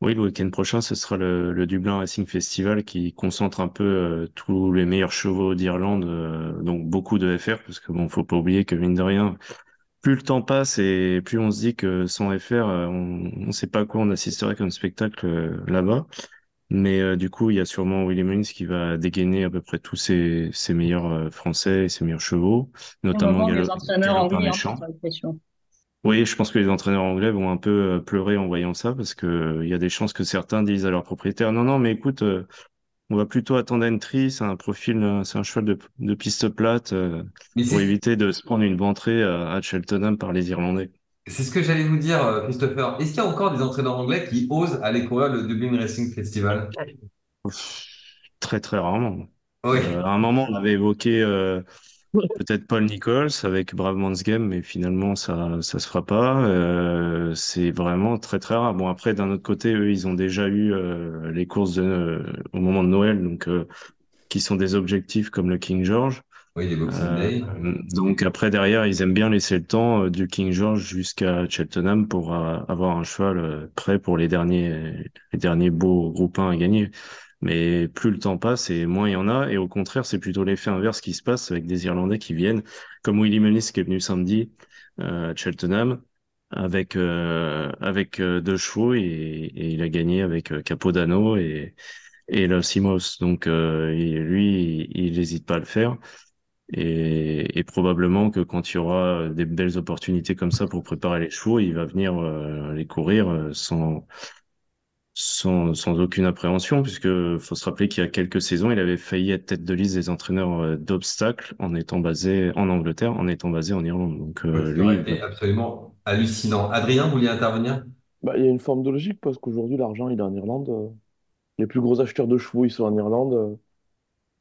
Oui, le week-end prochain, ce sera le, Dublin Racing Festival qui concentre un peu tous les meilleurs chevaux d'Irlande, donc beaucoup de FR, parce que bon, faut pas oublier que mine de rien, plus le temps passe et plus on se dit que sans FR, euh, on ne sait pas à quoi on assisterait comme spectacle euh, là-bas. Mais euh, du coup, il y a sûrement Willie Mullins qui va dégainer à peu près tous ses, ses meilleurs euh, Français et ses meilleurs chevaux, notamment Gallo, les entraîneurs anglais, hein, j'ai l'impression. Oui, je pense que les entraîneurs anglais vont un peu pleurer en voyant ça parce que il y a des chances que certains disent à leurs propriétaires, non, non, mais écoute, on va plutôt attendre Entry, c'est un profil, euh, c'est un cheval de, de piste plate euh, pour éviter de se prendre une ventrée à, à Cheltenham par les Irlandais. C'est ce que j'allais vous dire, euh, Christopher. Est-ce qu'il y a encore des entraîneurs anglais qui osent aller courir le Dublin Racing Festival? Très, très rarement. Oui. Euh, à un moment, on avait évoqué euh, peut-être Paul Nichols avec Braveman's Game, mais finalement, ça ça se fera pas. Euh, c'est vraiment très, très rare. Bon, après, d'un autre côté, eux, ils ont déjà eu euh, les courses de, euh, au moment de Noël, donc qui sont des objectifs comme le King George. Oui, les Boxing Day. donc après, derrière, ils aiment bien laisser le temps du King George jusqu'à Cheltenham pour avoir un cheval prêt pour les derniers, les derniers beaux groupes 1 à gagner. Mais plus le temps passe et moins il y en a. Et au contraire, c'est plutôt l'effet inverse qui se passe avec des Irlandais qui viennent, comme Willie Mullins qui est venu samedi euh, à Cheltenham avec euh, avec euh, deux chevaux et, et il a gagné avec euh, Capodano et et Simos. Donc euh, lui, il n'hésite pas à le faire. Et, et probablement que quand il y aura des belles opportunités comme ça pour préparer les chevaux, il va venir euh, les courir euh, sans, sans, sans aucune appréhension, puisque faut se rappeler qu'il y a quelques saisons, il avait failli être tête de liste des entraîneurs euh, d'obstacles en étant basé en Angleterre, en étant basé en Irlande. Donc Oui, euh, lui, été absolument hallucinant. Adrien, vous vouliez intervenir? Bah, il y a une forme de logique parce qu'aujourd'hui, l'argent, il est en Irlande. Les plus gros acheteurs de chevaux, ils sont en Irlande.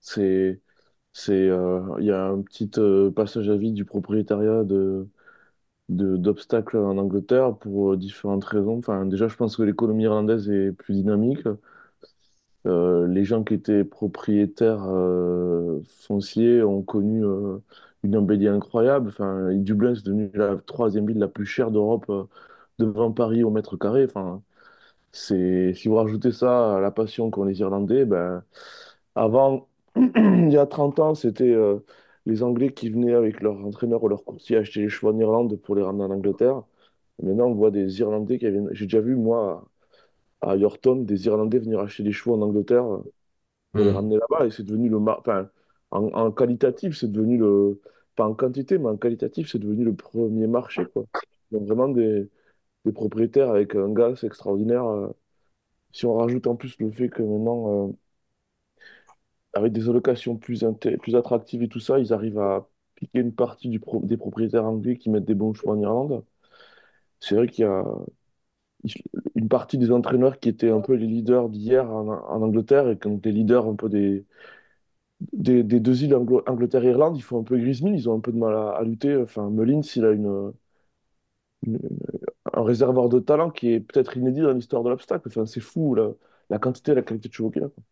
C'est, c'est, euh, il y a un petit euh, passage à vide du propriétariat de, de, d'obstacles en Angleterre pour euh, différentes raisons. Enfin, déjà, je pense que l'économie irlandaise est plus dynamique. Euh, les gens qui étaient propriétaires euh, fonciers ont connu une embellie incroyable. Enfin, Dublin, c'est devenu la troisième ville la plus chère d'Europe devant Paris au mètre carré. Enfin, si vous rajoutez ça à la passion qu'ont les Irlandais, ben, avant, il y a 30 ans, c'était les Anglais qui venaient avec leur entraîneur ou leur courtier acheter les chevaux en Irlande pour les ramener en Angleterre. Maintenant, on voit des Irlandais qui viennent. J'ai déjà vu, moi, à Yorkton, des Irlandais venir acheter des chevaux en Angleterre euh, pour les Hmm. ramener là-bas. Et c'est devenu le. mar- Enfin, en, en qualitatif, c'est devenu le. Pas en quantité, mais en qualitatif, c'est devenu le premier marché, quoi. Donc, vraiment des, des propriétaires avec un gaz extraordinaire. euh. Si on rajoute en plus le fait que maintenant. euh, avec des allocations plus, plus attractives et tout ça, ils arrivent à piquer une partie des propriétaires anglais qui mettent des bons choix en Irlande. C'est vrai qu'il y a une partie des entraîneurs qui étaient un peu les leaders d'hier en, Angleterre et comme des leaders un peu des, des, deux îles Angleterre et Irlande, ils font un peu grise mine, ils ont un peu de mal à, lutter. Enfin, Mullins, il a une- un réservoir de talent qui est peut-être inédit dans l'histoire de l'obstacle. Enfin, c'est fou la, la quantité et la qualité de chevaux qu'il a. quoi.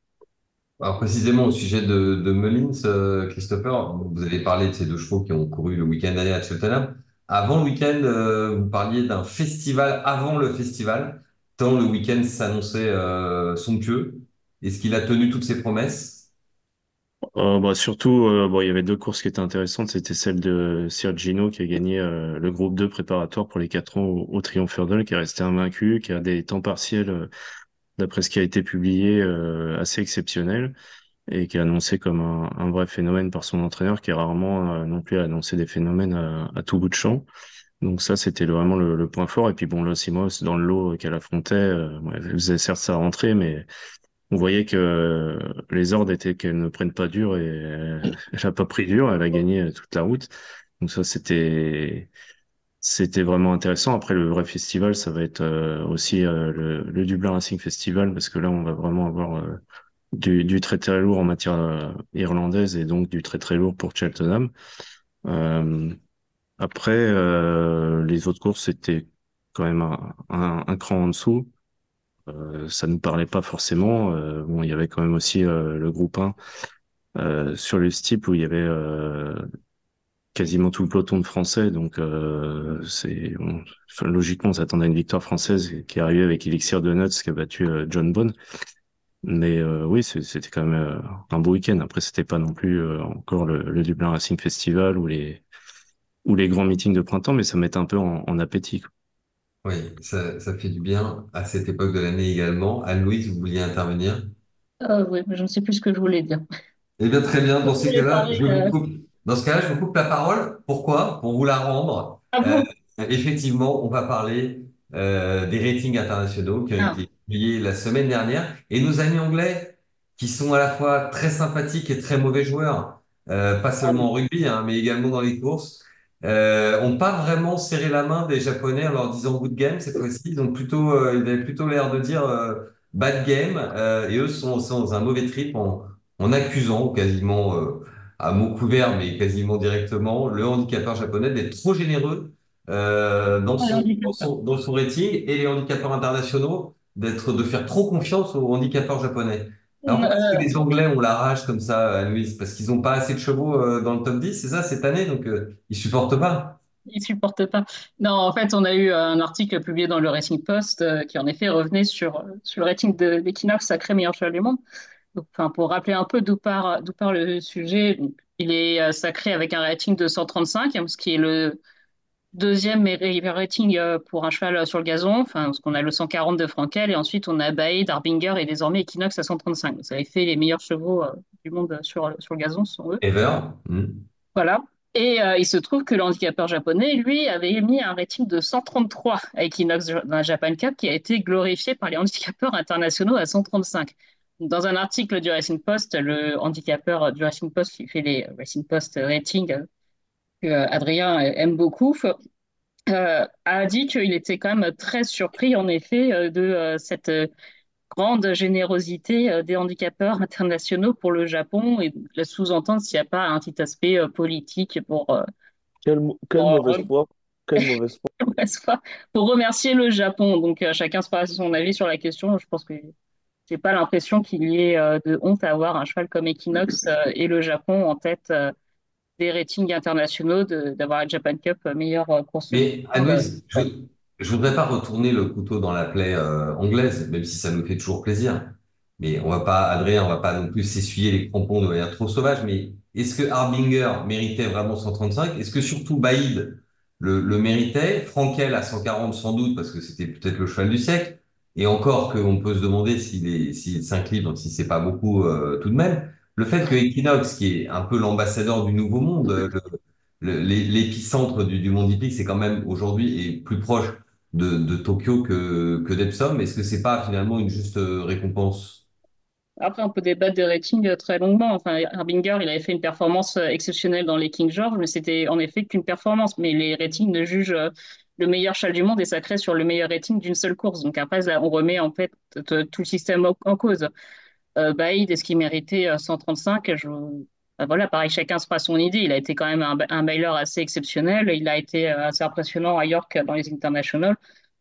Alors précisément au sujet de, de Mullins, euh, Christopher, vous avez parlé de ces deux chevaux qui ont couru le week-end dernier à Cheltenham. Avant le week-end, euh, vous parliez d'un festival avant le festival, tant le week-end s'annonçait euh, somptueux. Est-ce qu'il a tenu toutes ses promesses? Bah, surtout, bon, il y avait deux courses qui étaient intéressantes. C'était celle de Sergino qui a gagné le groupe 2 préparatoire pour les 4 ans au, au Triumph Hurdle, qui est resté invaincu, qui a des temps partiels, d'après ce qui a été publié, euh, assez exceptionnels et qui est annoncé comme un, vrai phénomène par son entraîneur, qui est rarement euh, non plus annoncé des phénomènes à, à tout bout de champ. Donc ça, c'était vraiment le, point fort. Et puis bon, Los Simos, dans le lot qu'elle affrontait, euh, elle faisait certes sa rentrée, mais on voyait que euh, les ordres étaient qu'elle ne prenne pas dur et euh, elle n'a pas pris dur, elle a gagné euh, toute la route. Donc ça, c'était c'était vraiment intéressant. Après, le vrai festival, ça va être euh, aussi euh, le, le Dublin Racing Festival, parce que là, on va vraiment avoir euh, du, du très très lourd en matière irlandaise et donc du très très lourd pour Cheltenham. après, les autres courses, c'était quand même un, un, un, cran en dessous. Euh, ça nous parlait pas forcément. Euh, bon, il y avait quand même aussi euh, le groupe 1 sur le steep où il y avait quasiment tout le peloton de Français. Donc, c'est logiquement, on s'attendait à une victoire française qui est arrivée avec Elixir de Nuts qui a battu John Bone. Mais oui, c'était quand même un beau week-end. Après, c'était pas non plus encore le, Dublin Racing Festival ou les ou les grands meetings de printemps, mais ça mettait un peu en, en appétit. Oui, ça, ça fait du bien à cette époque de l'année également. Anne-Louise, vous vouliez intervenir? Euh, oui, mais je ne sais plus ce que je voulais dire. Eh bien, très bien. Dans ces cas-là, je vous de... coupe. Dans ce cas-là, je vous coupe la parole. Pourquoi? Pour vous la rendre. Ah Euh, effectivement, on va parler euh, des ratings internationaux qui ont Ah, été publiés la semaine dernière. Et nos amis anglais, qui sont à la fois très sympathiques et très mauvais joueurs, euh, pas seulement en rugby, hein, mais également dans les courses, euh, ont pas vraiment serré la main des Japonais en leur disant good game cette fois-ci. Ils ont plutôt, euh, ils avaient plutôt l'air de dire bad game. et eux sont, sont dans un mauvais trip en, en accusant quasiment à mots couverts, mais quasiment directement, le handicapeur japonais d'être trop généreux euh, dans son, dans son, dans son rating et les handicapeurs internationaux d'être, de faire trop confiance aux handicapeurs japonais. Alors que les Anglais ont la rage comme ça, Louise? Parce qu'ils n'ont pas assez de chevaux euh, dans le top 10, c'est ça, cette année, donc euh, ils supportent pas. Ils supportent pas. Non, en fait, on a eu un article publié dans le Racing Post euh, qui, en effet, revenait sur, sur le rating de l'Equinox sacré meilleur cheval du monde. Donc, enfin, pour rappeler un peu d'où part, d'où part le sujet, donc, il est euh, sacré avec un rating de 135, hein, ce qui est le deuxième meilleur rating euh, pour un cheval sur le gazon. Enfin, parce qu'on a le 140 de Frankel et ensuite on a Bae, Darbinger et désormais Equinox à 135. Donc, ça avait fait les meilleurs chevaux euh, du monde sur, sur le gazon, ce sont eux. Ever. Hmm. Voilà. Et euh, il se trouve que le handicapeur japonais, lui, avait mis un rating de 133 à Equinox dans la Japan Cup qui a été glorifié par les handicapeurs internationaux à 135. Dans un article du Racing Post, le handicapeur du Racing Post qui fait les Racing Post ratings que Adrien aime beaucoup, euh, a dit qu'il était quand même très surpris, en effet, euh, de euh, cette grande générosité des handicapeurs internationaux pour le Japon et de sous-entendre s'il n'y a pas un petit aspect politique pour, Quelle, quelle pour, mauvaise foi. Quelle mauvaise foi. pour remercier le Japon. Donc, chacun se fera son avis sur la question. Je pense que j'ai pas l'impression qu'il y ait euh, de honte à avoir un cheval comme Equinox euh, et le Japon en tête euh, des ratings internationaux, d'avoir la Japan Cup meilleure course Mais. Euh, Anne-Louise, je, je voudrais pas retourner le couteau dans la plaie anglaise, même si ça nous fait toujours plaisir. Mais on va pas, Adrien, on va pas non plus s'essuyer les crampons de manière trop sauvage. Mais est-ce que Harbinger méritait vraiment 135? Est-ce que surtout Baïd le, le méritait? Frankel à 140 sans doute parce que c'était peut-être le cheval du siècle. Et encore qu'on peut se demander est, s'il s'incline, donc si c'est pas beaucoup euh, tout de même. Le fait que Equinox, qui est un peu l'ambassadeur du nouveau monde, euh, l'épicentre du, monde hippique, c'est quand même aujourd'hui est plus proche de, Tokyo que, que d'Epsom. Est-ce que c'est pas finalement une juste euh, récompense? Après, on peut débattre des ratings très longuement. Enfin, Harbinger, il avait fait une performance exceptionnelle dans les King George, mais c'était en effet qu'une performance. Mais les ratings ne jugent le meilleur cheval du monde et sacré sur le meilleur rating d'une seule course. Donc après, on remet en fait tout le système en cause. Euh, Baïd, est-ce qu'il méritait euh, 135? Je... ben voilà, pareil, chacun se fera son idée. Il a été quand même un, un assez exceptionnel. Il a été euh, assez impressionnant à York euh, dans les internationals.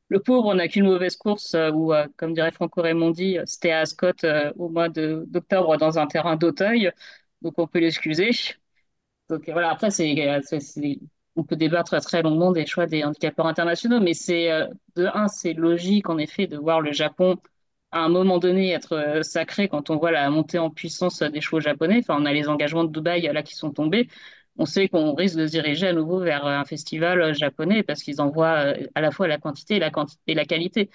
Le pauvre n'a qu'une mauvaise course euh, où, euh, comme dirait Franco Raimondi, euh, c'était à Ascot euh, au mois d'octobre dans un terrain d'Auteuil. Donc on peut l'excuser. Donc euh, voilà, après, euh, c'est- on peut débattre très longuement des choix des handicapeurs internationaux, mais c'est euh, de un, c'est logique en effet de voir le Japon à un moment donné être euh, sacré quand on voit la montée en puissance euh, des chevaux japonais. Enfin, on a les engagements de Dubaï là qui sont tombés. On sait qu'on risque de se diriger à nouveau vers un festival japonais parce qu'ils envoient à la fois la quantité et la et la qualité.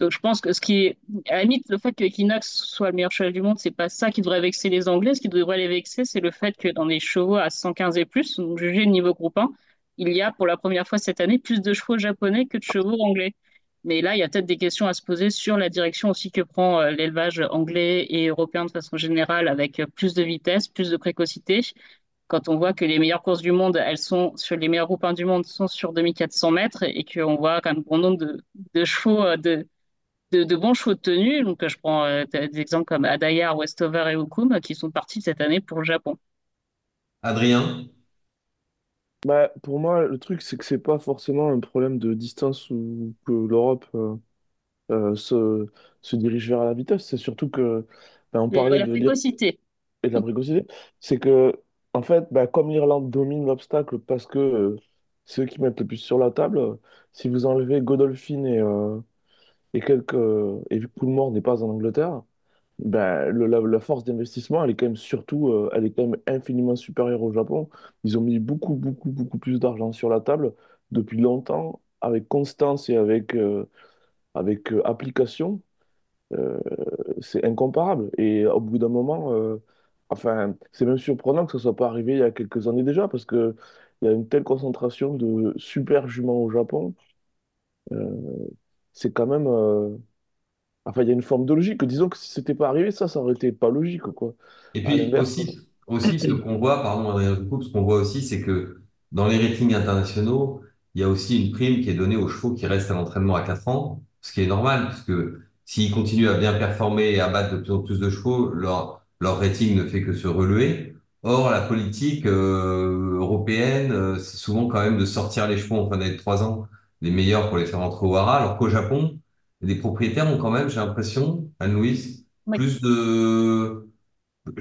Donc je pense que ce qui est, à la limite, le fait que Equinox soit le meilleur cheval du monde, c'est pas ça qui devrait vexer les Anglais. Ce qui devrait les vexer, c'est le fait que dans les chevaux à 115 et plus, donc jugé niveau groupe 1, il y a pour la première fois cette année plus de chevaux japonais que de chevaux anglais. Mais là, il y a peut-être des questions à se poser sur la direction aussi que prend euh, l'élevage anglais et européen de façon générale, avec euh, plus de vitesse, plus de précocité, quand on voit que les meilleures courses du monde, elles sont sur les meilleurs groupes 1 du monde sont sur 2400 mètres et qu'on voit quand même bon nombre de, chevaux, euh, de, de, bons chevaux de tenue. Donc, je prends des exemples comme Adayar, Westover et Okum qui sont partis cette année pour le Japon. Adrien? Bah, pour moi, le truc, c'est que c'est pas forcément un problème de distance ou que l'Europe euh, euh, se, se dirige vers la vitesse. C'est surtout que, bah, on Et parlait la de précocité. et de la précocité. C'est que, en fait, bah, comme l'Irlande domine l'obstacle parce que euh, c'est eux qui mettent le plus sur la table, euh, si vous enlevez Godolphin et, euh, et quelques. euh, et vu que Coolmore n'est pas en Angleterre, ben, la, force d'investissement, elle est quand même surtout, euh, elle est quand même infiniment supérieure au Japon. Ils ont mis beaucoup, beaucoup, beaucoup plus d'argent sur la table depuis longtemps, avec constance et avec, euh, avec euh, application. C'est incomparable. Et au bout d'un moment, enfin, c'est même surprenant que ça soit pas arrivé il y a quelques années déjà, parce que il y a une telle concentration de super juments au Japon. C'est quand même. Enfin, il y a une forme de logique. Disons que si c'était pas arrivé, ça, ça aurait été pas logique, quoi. Et puis aussi, aussi ce qu'on voit, pardon Adrien, coupe, ce qu'on voit aussi, c'est que dans les ratings internationaux, il y a aussi une prime qui est donnée aux chevaux qui restent à l'entraînement à 4 ans, ce qui est normal, parce que s'ils continuent à bien performer et à battre de plus en plus de chevaux, leur, leur rating ne fait que se relever. Or, la politique euh, européenne, euh, c'est souvent quand même de sortir les chevaux en fin d'année de 3 ans, les meilleurs pour les faire rentrer au haras, alors qu'au Japon, les propriétaires ont quand même, j'ai l'impression, Anne-Louise, Oui. plus de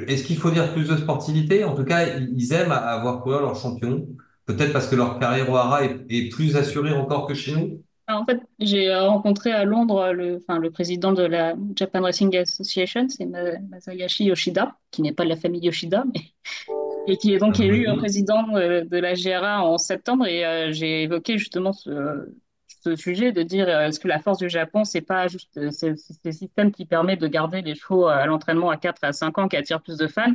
est-ce qu'il faut dire plus de sportivité? En tout cas, ils aiment avoir courir leur champion. Peut-être parce que leur carrière au hara est, est plus assurée encore que chez nous? En fait, j'ai euh, rencontré à Londres le, enfin, le président de la Japan Racing Association, c'est Ma- Masayashi Yoshida, qui n'est pas de la famille Yoshida, mais et qui est donc élu euh, Mhm. président euh, de la GRA en septembre. Et euh, j'ai évoqué justement ce, ce sujet de dire euh, est-ce que la force du Japon, c'est pas juste euh, c'est c'est ce système qui permet de garder les chevaux à l'entraînement à 4 à 5 ans qui attire plus de fans?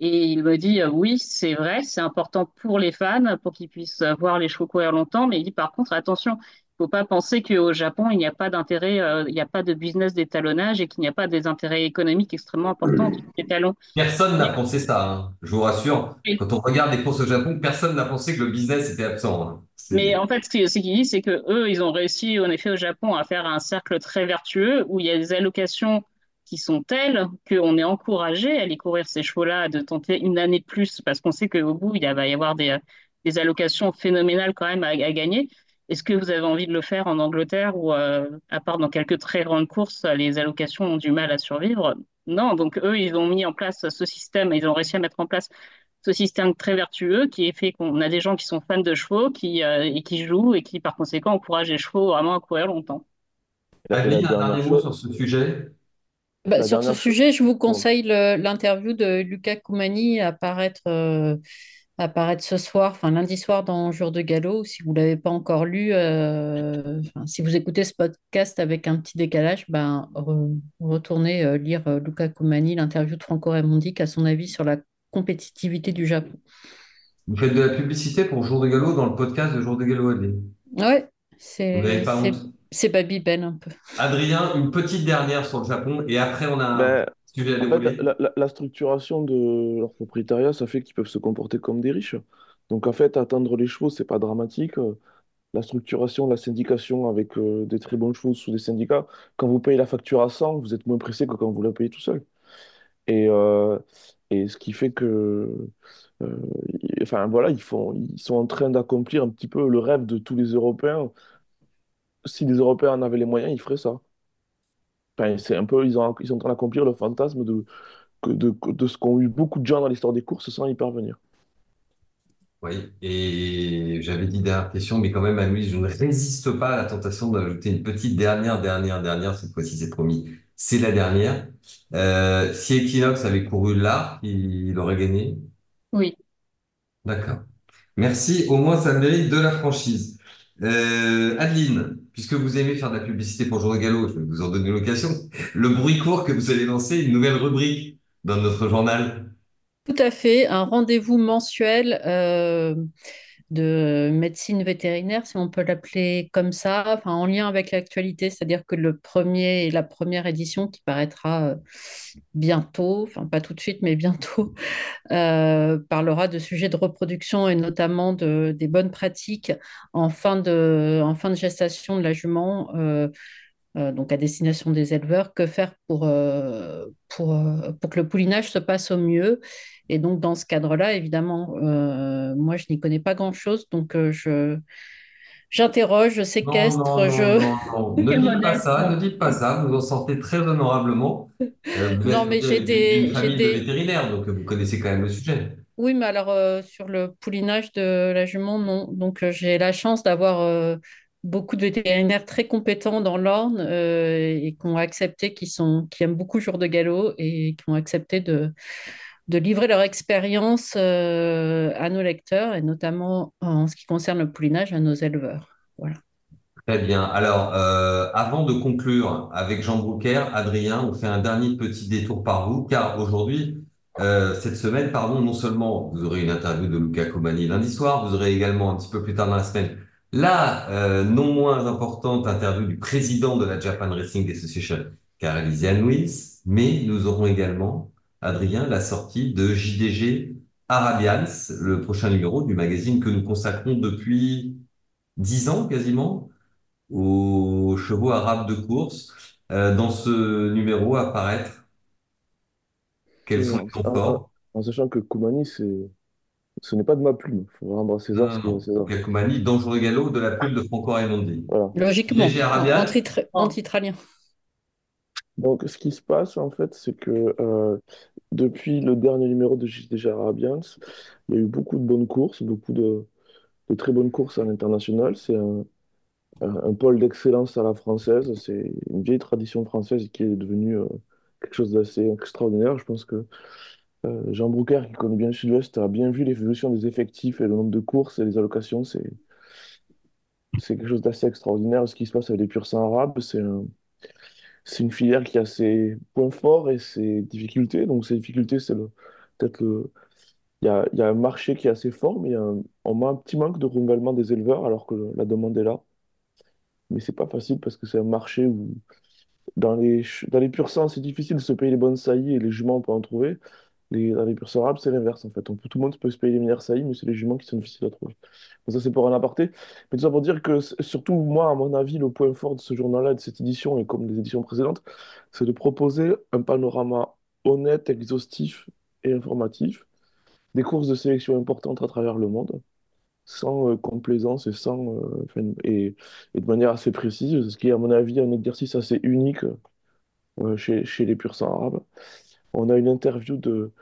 Et il me dit euh, oui, c'est vrai, c'est important pour les fans, pour qu'ils puissent euh, voir les chevaux courir longtemps. Mais il dit par contre, attention, faut pas penser qu'au Japon, il n'y a pas d'intérêt, euh, il n'y a pas de business d'étalonnage et qu'il n'y a pas des intérêts économiques extrêmement importants sur les talons. Personne n'a pensé ça, hein. Je vous rassure. Quand on regarde les courses au Japon, personne n'a pensé que le business était absent. hein. Mais en fait, ce qui- ce qu'il dit, c'est que eux, ils ont réussi, en effet, au Japon, à faire un cercle très vertueux où il y a des allocations qui sont telles qu'on est encouragé à aller courir ces chevaux-là, de tenter une année de plus, parce qu'on sait qu'au bout, il va y avoir des, des allocations phénoménales quand même à, à gagner. Est-ce que vous avez envie de le faire en Angleterre ou euh, à part dans quelques très grandes courses, les allocations ont du mal à survivre? Non, donc eux, ils ont mis en place ce système, ils ont réussi à mettre en place ce système très vertueux qui est fait qu'on a des gens qui sont fans de chevaux qui, euh, et qui jouent et qui, par conséquent, encouragent les chevaux vraiment à courir longtemps. Adeline, un dernière dernier mot chose, sur ce sujet? Bah, sur ce sujet, je vous conseille le- l'interview de Luca Coumani apparaître, euh, apparaître ce soir, enfin lundi soir dans Jour de Galop. Si vous ne l'avez pas encore lu, euh, enfin, si vous écoutez ce podcast avec un petit décalage, ben, re- retournez euh, lire euh, Luca Coumani, l'interview de Franco Raimondi, qui a son avis sur la compétitivité du Japon. Vous faites de la publicité pour Jour de Galop dans le podcast de Jour de Galop. Ouais, c'est pas c'est c'est Babybel un peu. Adrien, une petite dernière sur le Japon et après on a un Ben, en fait, la, structuration de leur propriétariat, ça fait qu'ils peuvent se comporter comme des riches. Donc, en fait, attendre les chevaux, c'est pas dramatique. Euh, La structuration, la syndication avec euh, des très bons chevaux sous des syndicats, quand vous payez la facture à 100, vous êtes moins pressé que quand vous la payez tout seul. Et, euh, et ce qui fait que, euh, enfin voilà, ils font, ils sont en train d'accomplir un petit peu le rêve de tous les Européens. Si les Européens en avaient les moyens, ils feraient ça. C'est un peu, ils ont, ils sont en train d'accomplir le fantasme de, que- de, de ce qu'ont eu beaucoup de gens dans l'histoire des courses sans y parvenir. Oui, et j'avais dit dernière question, mais quand même, Anne-Louise, je ne résiste pas à la tentation d'ajouter une petite dernière, dernière, dernière, cette fois-ci c'est promis, c'est la dernière. Euh, si Equinox avait couru là, il aurait gagné? Oui. D'accord. Merci, au moins ça mérite de la franchise. Euh, Adeline, puisque vous aimez faire de la publicité pour Jour de Galop, je vais vous en donner l'occasion. Le bruit court que vous allez lancer, une nouvelle rubrique dans notre journal. Tout à fait, un rendez-vous mensuel euh, de médecine vétérinaire, si on peut l'appeler comme ça, enfin, en lien avec l'actualité, c'est-à-dire que le premier la première édition qui paraîtra euh, bientôt, enfin pas tout de suite, mais bientôt, euh, parlera de sujets de reproduction et notamment de, des bonnes pratiques en fin de, en fin de gestation de la jument. Euh, donc à destination des éleveurs, que faire pour, pour, pour que le poulinage se passe au mieux? Et donc dans ce cadre-là, évidemment, moi je n'y connais pas grand-chose, donc je j'interroge, je séquestre, non, non, je... non. Ne dites pas ça, ne dites pas ça. Vous en sortez très honorablement. Euh, Non, mais j'ai des, j'ai vétérinaires, donc vous connaissez quand même le sujet. Oui, mais alors euh, sur le poulinage de la jument, non. Donc euh, j'ai la chance d'avoir euh, beaucoup de vétérinaires très compétents dans l'Orne euh, et qui ont accepté, qui sont, qui aiment beaucoup Jour de Galop et qui ont accepté de, de livrer leur expérience euh, à nos lecteurs et notamment en ce qui concerne le poulinage à nos éleveurs. Voilà. Très bien. Alors, euh, avant de conclure avec Jean Broucker, Adrien, on fait un dernier petit détour par vous, car aujourd'hui, euh, cette semaine, pardon, non seulement vous aurez une interview de Luca Comani lundi soir, vous aurez également un petit peu plus tard dans la semaine la non moins importante interview du président de la Japan Racing Association, Carl Louis, mais nous aurons également, Adrien, la sortie de JDG Arabians, le prochain numéro du magazine que nous consacrons depuis dix ans quasiment aux chevaux arabes de course. Euh, dans ce numéro apparaître quels Oui, sont les temps en- sachant que Koumani, ce n'est pas de ma plume. Il faut rendre à César ce non, qui est à non. César. Galcoumani, Dangereux Galop de la plume de Franco Raimondi. Voilà. Logiquement, JDG en, Arabian, en titre, en titralien. Donc, ce qui se passe, en fait, c'est que euh, depuis le dernier numéro de JDG Arabians, il y a eu beaucoup de bonnes courses, beaucoup de, très bonnes courses à l'international. C'est un, pôle d'excellence à la française. C'est une vieille tradition française qui est devenue euh, quelque chose d'assez extraordinaire. Je pense que euh, Jean Broucker, qui connaît bien le Sud-Ouest, a bien vu l'évolution des effectifs et le nombre de courses et les allocations. C'est, quelque chose d'assez extraordinaire. Ce qui se passe avec les pur sang arabes, c'est un- c'est une filière qui a ses points forts et ses difficultés. Donc, ses difficultés, c'est peut-être le, il y a, un marché qui est assez fort, mais il y a un- on a un petit manque de renouvellement des éleveurs alors que la demande est là. Mais c'est pas facile parce que c'est un marché où, dans les, dans pur sang, c'est difficile de se payer les bonnes saillies et les juments, on peut en trouver. Les, dans les arabes, c'est l'inverse en fait. Tout le monde peut se payer les meilleures saillies, mais c'est les juments qui sont difficiles à trouver. Ça, c'est pour un aparté. Mais tout ça pour dire que, surtout, moi, à mon avis, le point fort de ce journal-là, de cette édition, et comme des éditions précédentes, c'est de proposer un panorama honnête, exhaustif et informatif des courses de sélection importantes à travers le monde, sans euh, complaisance et, sans, euh, et, de manière assez précise, ce qui est, à mon avis, un exercice assez unique euh, chez, chez les pur sang arabes. On a une interview de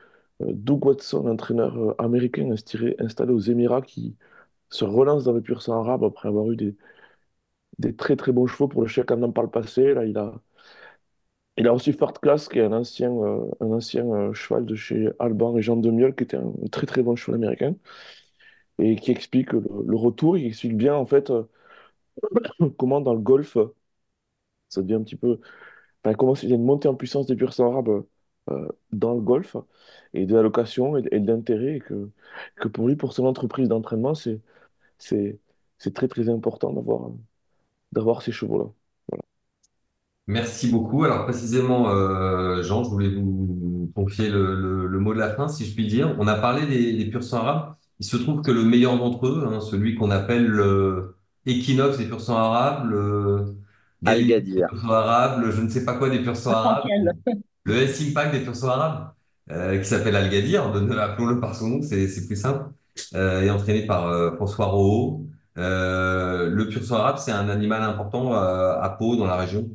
euh, Doug Watson, entraîneur euh, américain installé aux Émirats, qui se relance dans le pur sang arabe après avoir eu des, très très bons chevaux pour le Cheikh Hamdan par le passé. Là, il a, reçu Fort Class, qui est un ancien, euh, cheval de chez Alban et Jean de Miol, qui était un, très très bon cheval américain, et qui explique le, retour, il explique bien en fait comment dans le golf, ça devient un petit peu, comment il y a une montée en puissance des pur sang arabes euh, dans le golf, et de l'allocation et, et de l'intérêt, et que, que pour lui, pour son entreprise d'entraînement, c'est c'est c'est très très important d'avoir d'avoir ces chevaux-là. Voilà. Merci beaucoup. Alors précisément, euh, Jean, je voulais vous confier le, le- le mot de la fin, si je puis dire. On a parlé des, des pur sang arabes. Il se trouve que le meilleur d'entre eux, hein, celui qu'on appelle le Equinox des pur sang arabes, le Al-Gadir. arabes, le je ne sais pas quoi des pur sang arabes. Le S-Impact des pur sang arabes, euh, qui s'appelle Al-Gadir, appelons-le par son nom, c'est plus simple, euh, et entraîné par euh, François Rohaut. Euh, le pur sang arabe, c'est un animal important à Pau, dans la région.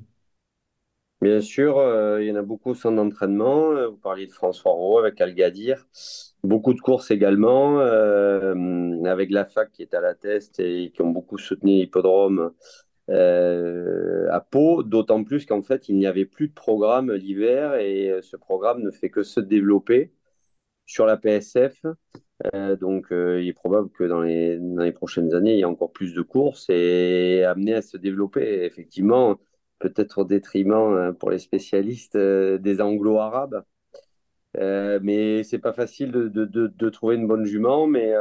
Bien sûr, il y en a beaucoup d'entraînement. Euh, Vous parliez de François Rowe avec Al-Gadir. Beaucoup de courses également, avec la fac qui est à la test et qui ont beaucoup soutenu l'hippodrome euh, à Pau, d'autant plus qu'en fait, il n'y avait plus de programme l'hiver et euh, ce programme ne fait que se développer sur la PSF. Euh, donc, il est probable que dans les, dans les prochaines années, il y ait encore plus de courses et amené à se développer. Effectivement, peut-être au détriment pour les spécialistes des anglo-arabes. Mais c'est pas facile de, de, de, de trouver une bonne jument, mais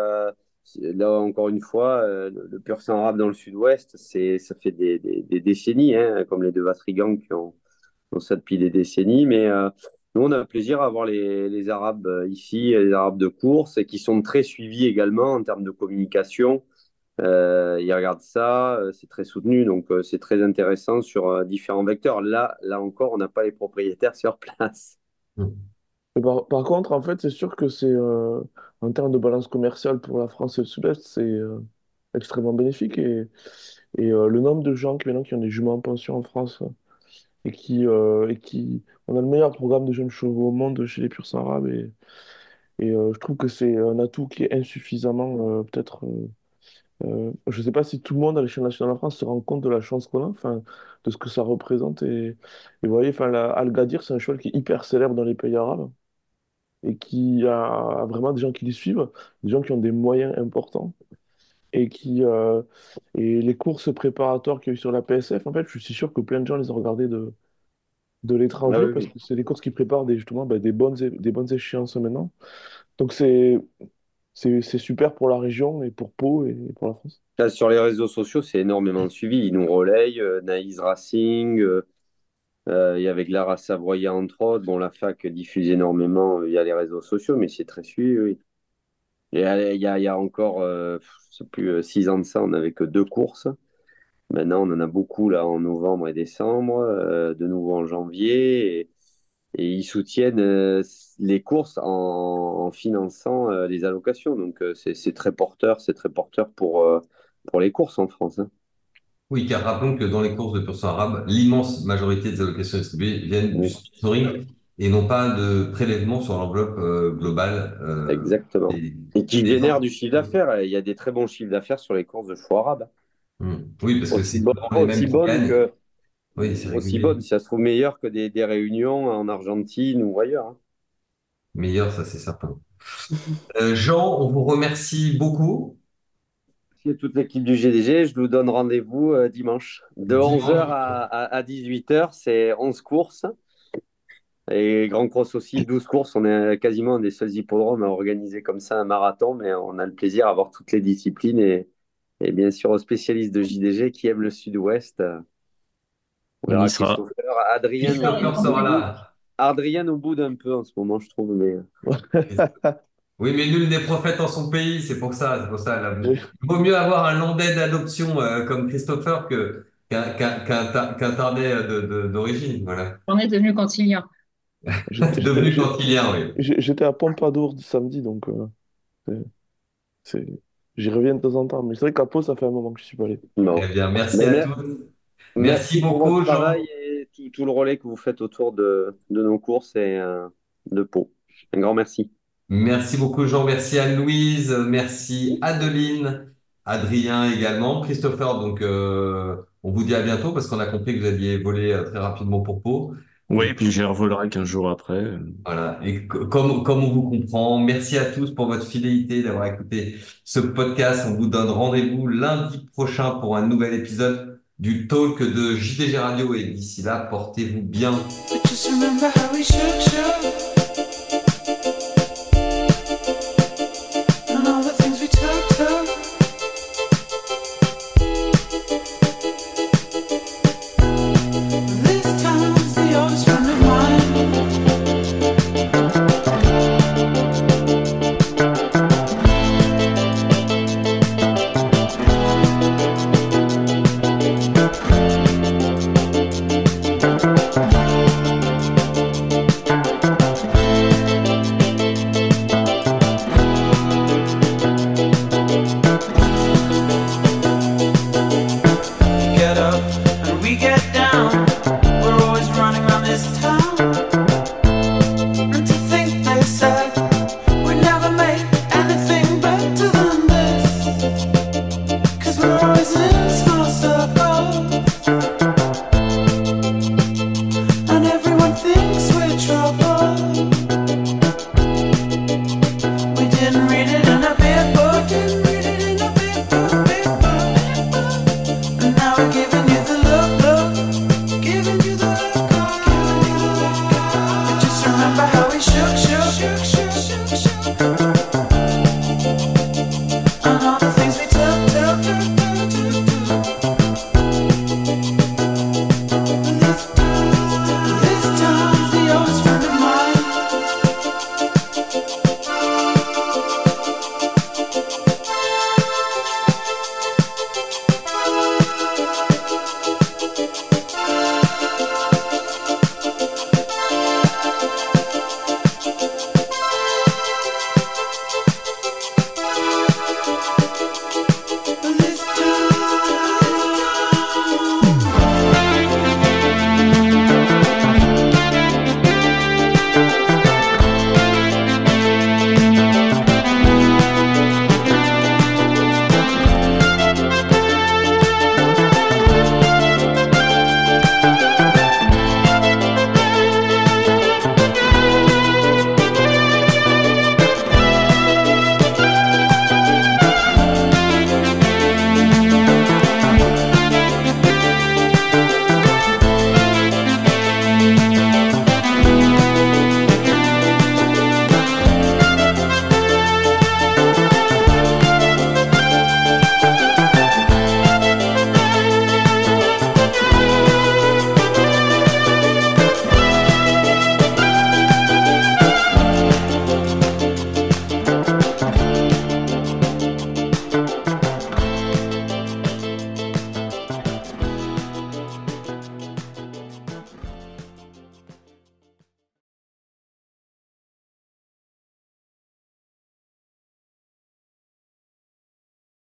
là encore une fois, le, pur sang arabe dans le sud-ouest, c'est, ça fait des, décennies, hein, comme les deux Vatrigan qui ont, ça depuis des décennies. Mais nous, on a plaisir à voir les, Arabes ici, les Arabes de course, et qui sont très suivis également en termes de communication. Euh, ils regardent ça, euh, c'est très soutenu, donc euh, c'est très intéressant sur différents vecteurs. Là, là encore, on n'a pas les propriétaires sur place. Par, contre, en fait, c'est sûr que c'est en termes de balance commerciale pour la France et le Sud-Est, c'est extrêmement bénéfique. Et, et le nombre de gens qui, maintenant, qui ont des juments en pension en France et qui, et qui. On a le meilleur programme de jeunes chevaux au monde chez les purs arabes. Et, je trouve que c'est un atout qui est insuffisamment peut-être euh, je ne sais pas si tout le monde à l'échelle nationale en France se rend compte de la chance qu'on a, enfin, de ce que ça représente. Et, vous voyez, enfin, la, Al-Gadir, c'est un cheval qui est hyper célèbre dans les pays arabes et qui a vraiment des gens qui les suivent, des gens qui ont des moyens importants. Et, qui, euh, et les courses préparatoires qu'il y a eu sur la PSF, en fait, je suis sûr que plein de gens les ont regardées de, de l'étranger Ah parce oui, que c'est des courses qui préparent des, justement bah, des bonnes, é- des bonnes échéances maintenant. Donc c'est c'est c'est super pour la région et pour Pau et pour la France. Là, sur les réseaux sociaux, c'est énormément suivi. Ils nous relayent, euh, Naïs Racing, euh, euh, et avec Lara Savoya, entre autres. Bon, la fac diffuse énormément euh, via les réseaux sociaux, mais c'est très suivi, oui. Et il y a, il y encore, euh, je sais plus, euh, six ans de ça, on n'avait que deux courses. Maintenant, on en a beaucoup là en novembre et décembre, de nouveau en janvier. Et, ils soutiennent les courses en, finançant les allocations. Donc, c'est très porteur, c'est très porteur pour, pour les courses en France. hein. Oui, car rappelons que dans les courses de pur sang arabe, l'immense majorité des allocations distribuées viennent du sponsoring et non pas de prélèvements sur l'enveloppe euh, globale euh, exactement. des, Et qui ventes. du chiffre d'affaires. Il y a des très bons chiffres d'affaires sur les courses de chevaux arabes. Hmm. Oui, parce que Aussi c'est souvent les mêmes aussi gagnent. que, Oui, c'est aussi si ça se trouve meilleures que des, des réunions en Argentine ou ailleurs. hein. Meilleur, ça c'est certain. Euh, Jean, on vous remercie beaucoup. Toute l'équipe du GDG. Je vous donne rendez-vous euh, dimanche. De 11h Dimanche. à, à, 18h, c'est 11 courses. Et Grand Cross aussi, 12 courses. On est quasiment un des seuls hippodromes à organiser comme ça un marathon, mais on a le plaisir à avoir toutes les disciplines et, et bien sûr aux spécialistes de JDG qui aiment le sud-ouest. On On verra y sera. Adrien, Christopher sera là. Adrien au bout d'un peu en ce moment, je trouve. Mais... Oui, mais nul n'est prophète en son pays, c'est pour ça, c'est pour ça. là. Il vaut mieux avoir un Landais d'adoption euh, comme Christopher que qu'un qu'un qu'un Ta- qu'un Tardais de, de- d'origine, voilà. On est devenu cantilien. J'étais Devenu cantilien, oui. j'étais à Pompadour samedi, donc euh, c'est, c'est- j'y reviens de temps en temps. Mais c'est vrai qu'à Pau, ça fait un moment que je suis pas allé. Bon. Eh bien, merci Mais à tous. Merci Merci pour beaucoup, votre Jean. travail et tout, tout le relais que vous faites autour de, de nos courses et euh, de Pau. Un grand merci. Merci beaucoup, Jean. Merci Anne-Louise. Merci Adeline. Adrien également. Christopher, donc, euh, on vous dit à bientôt parce qu'on a compris que vous alliez voler euh, très rapidement pour Pau. Oui, Et puis j'y revolerai 15 jours après. Voilà. Et co- comme, comme on vous comprend, merci à tous pour votre fidélité d'avoir écouté ce podcast. On vous donne rendez-vous lundi prochain pour un nouvel épisode du talk de JDG Radio. Et d'ici là, portez-vous bien.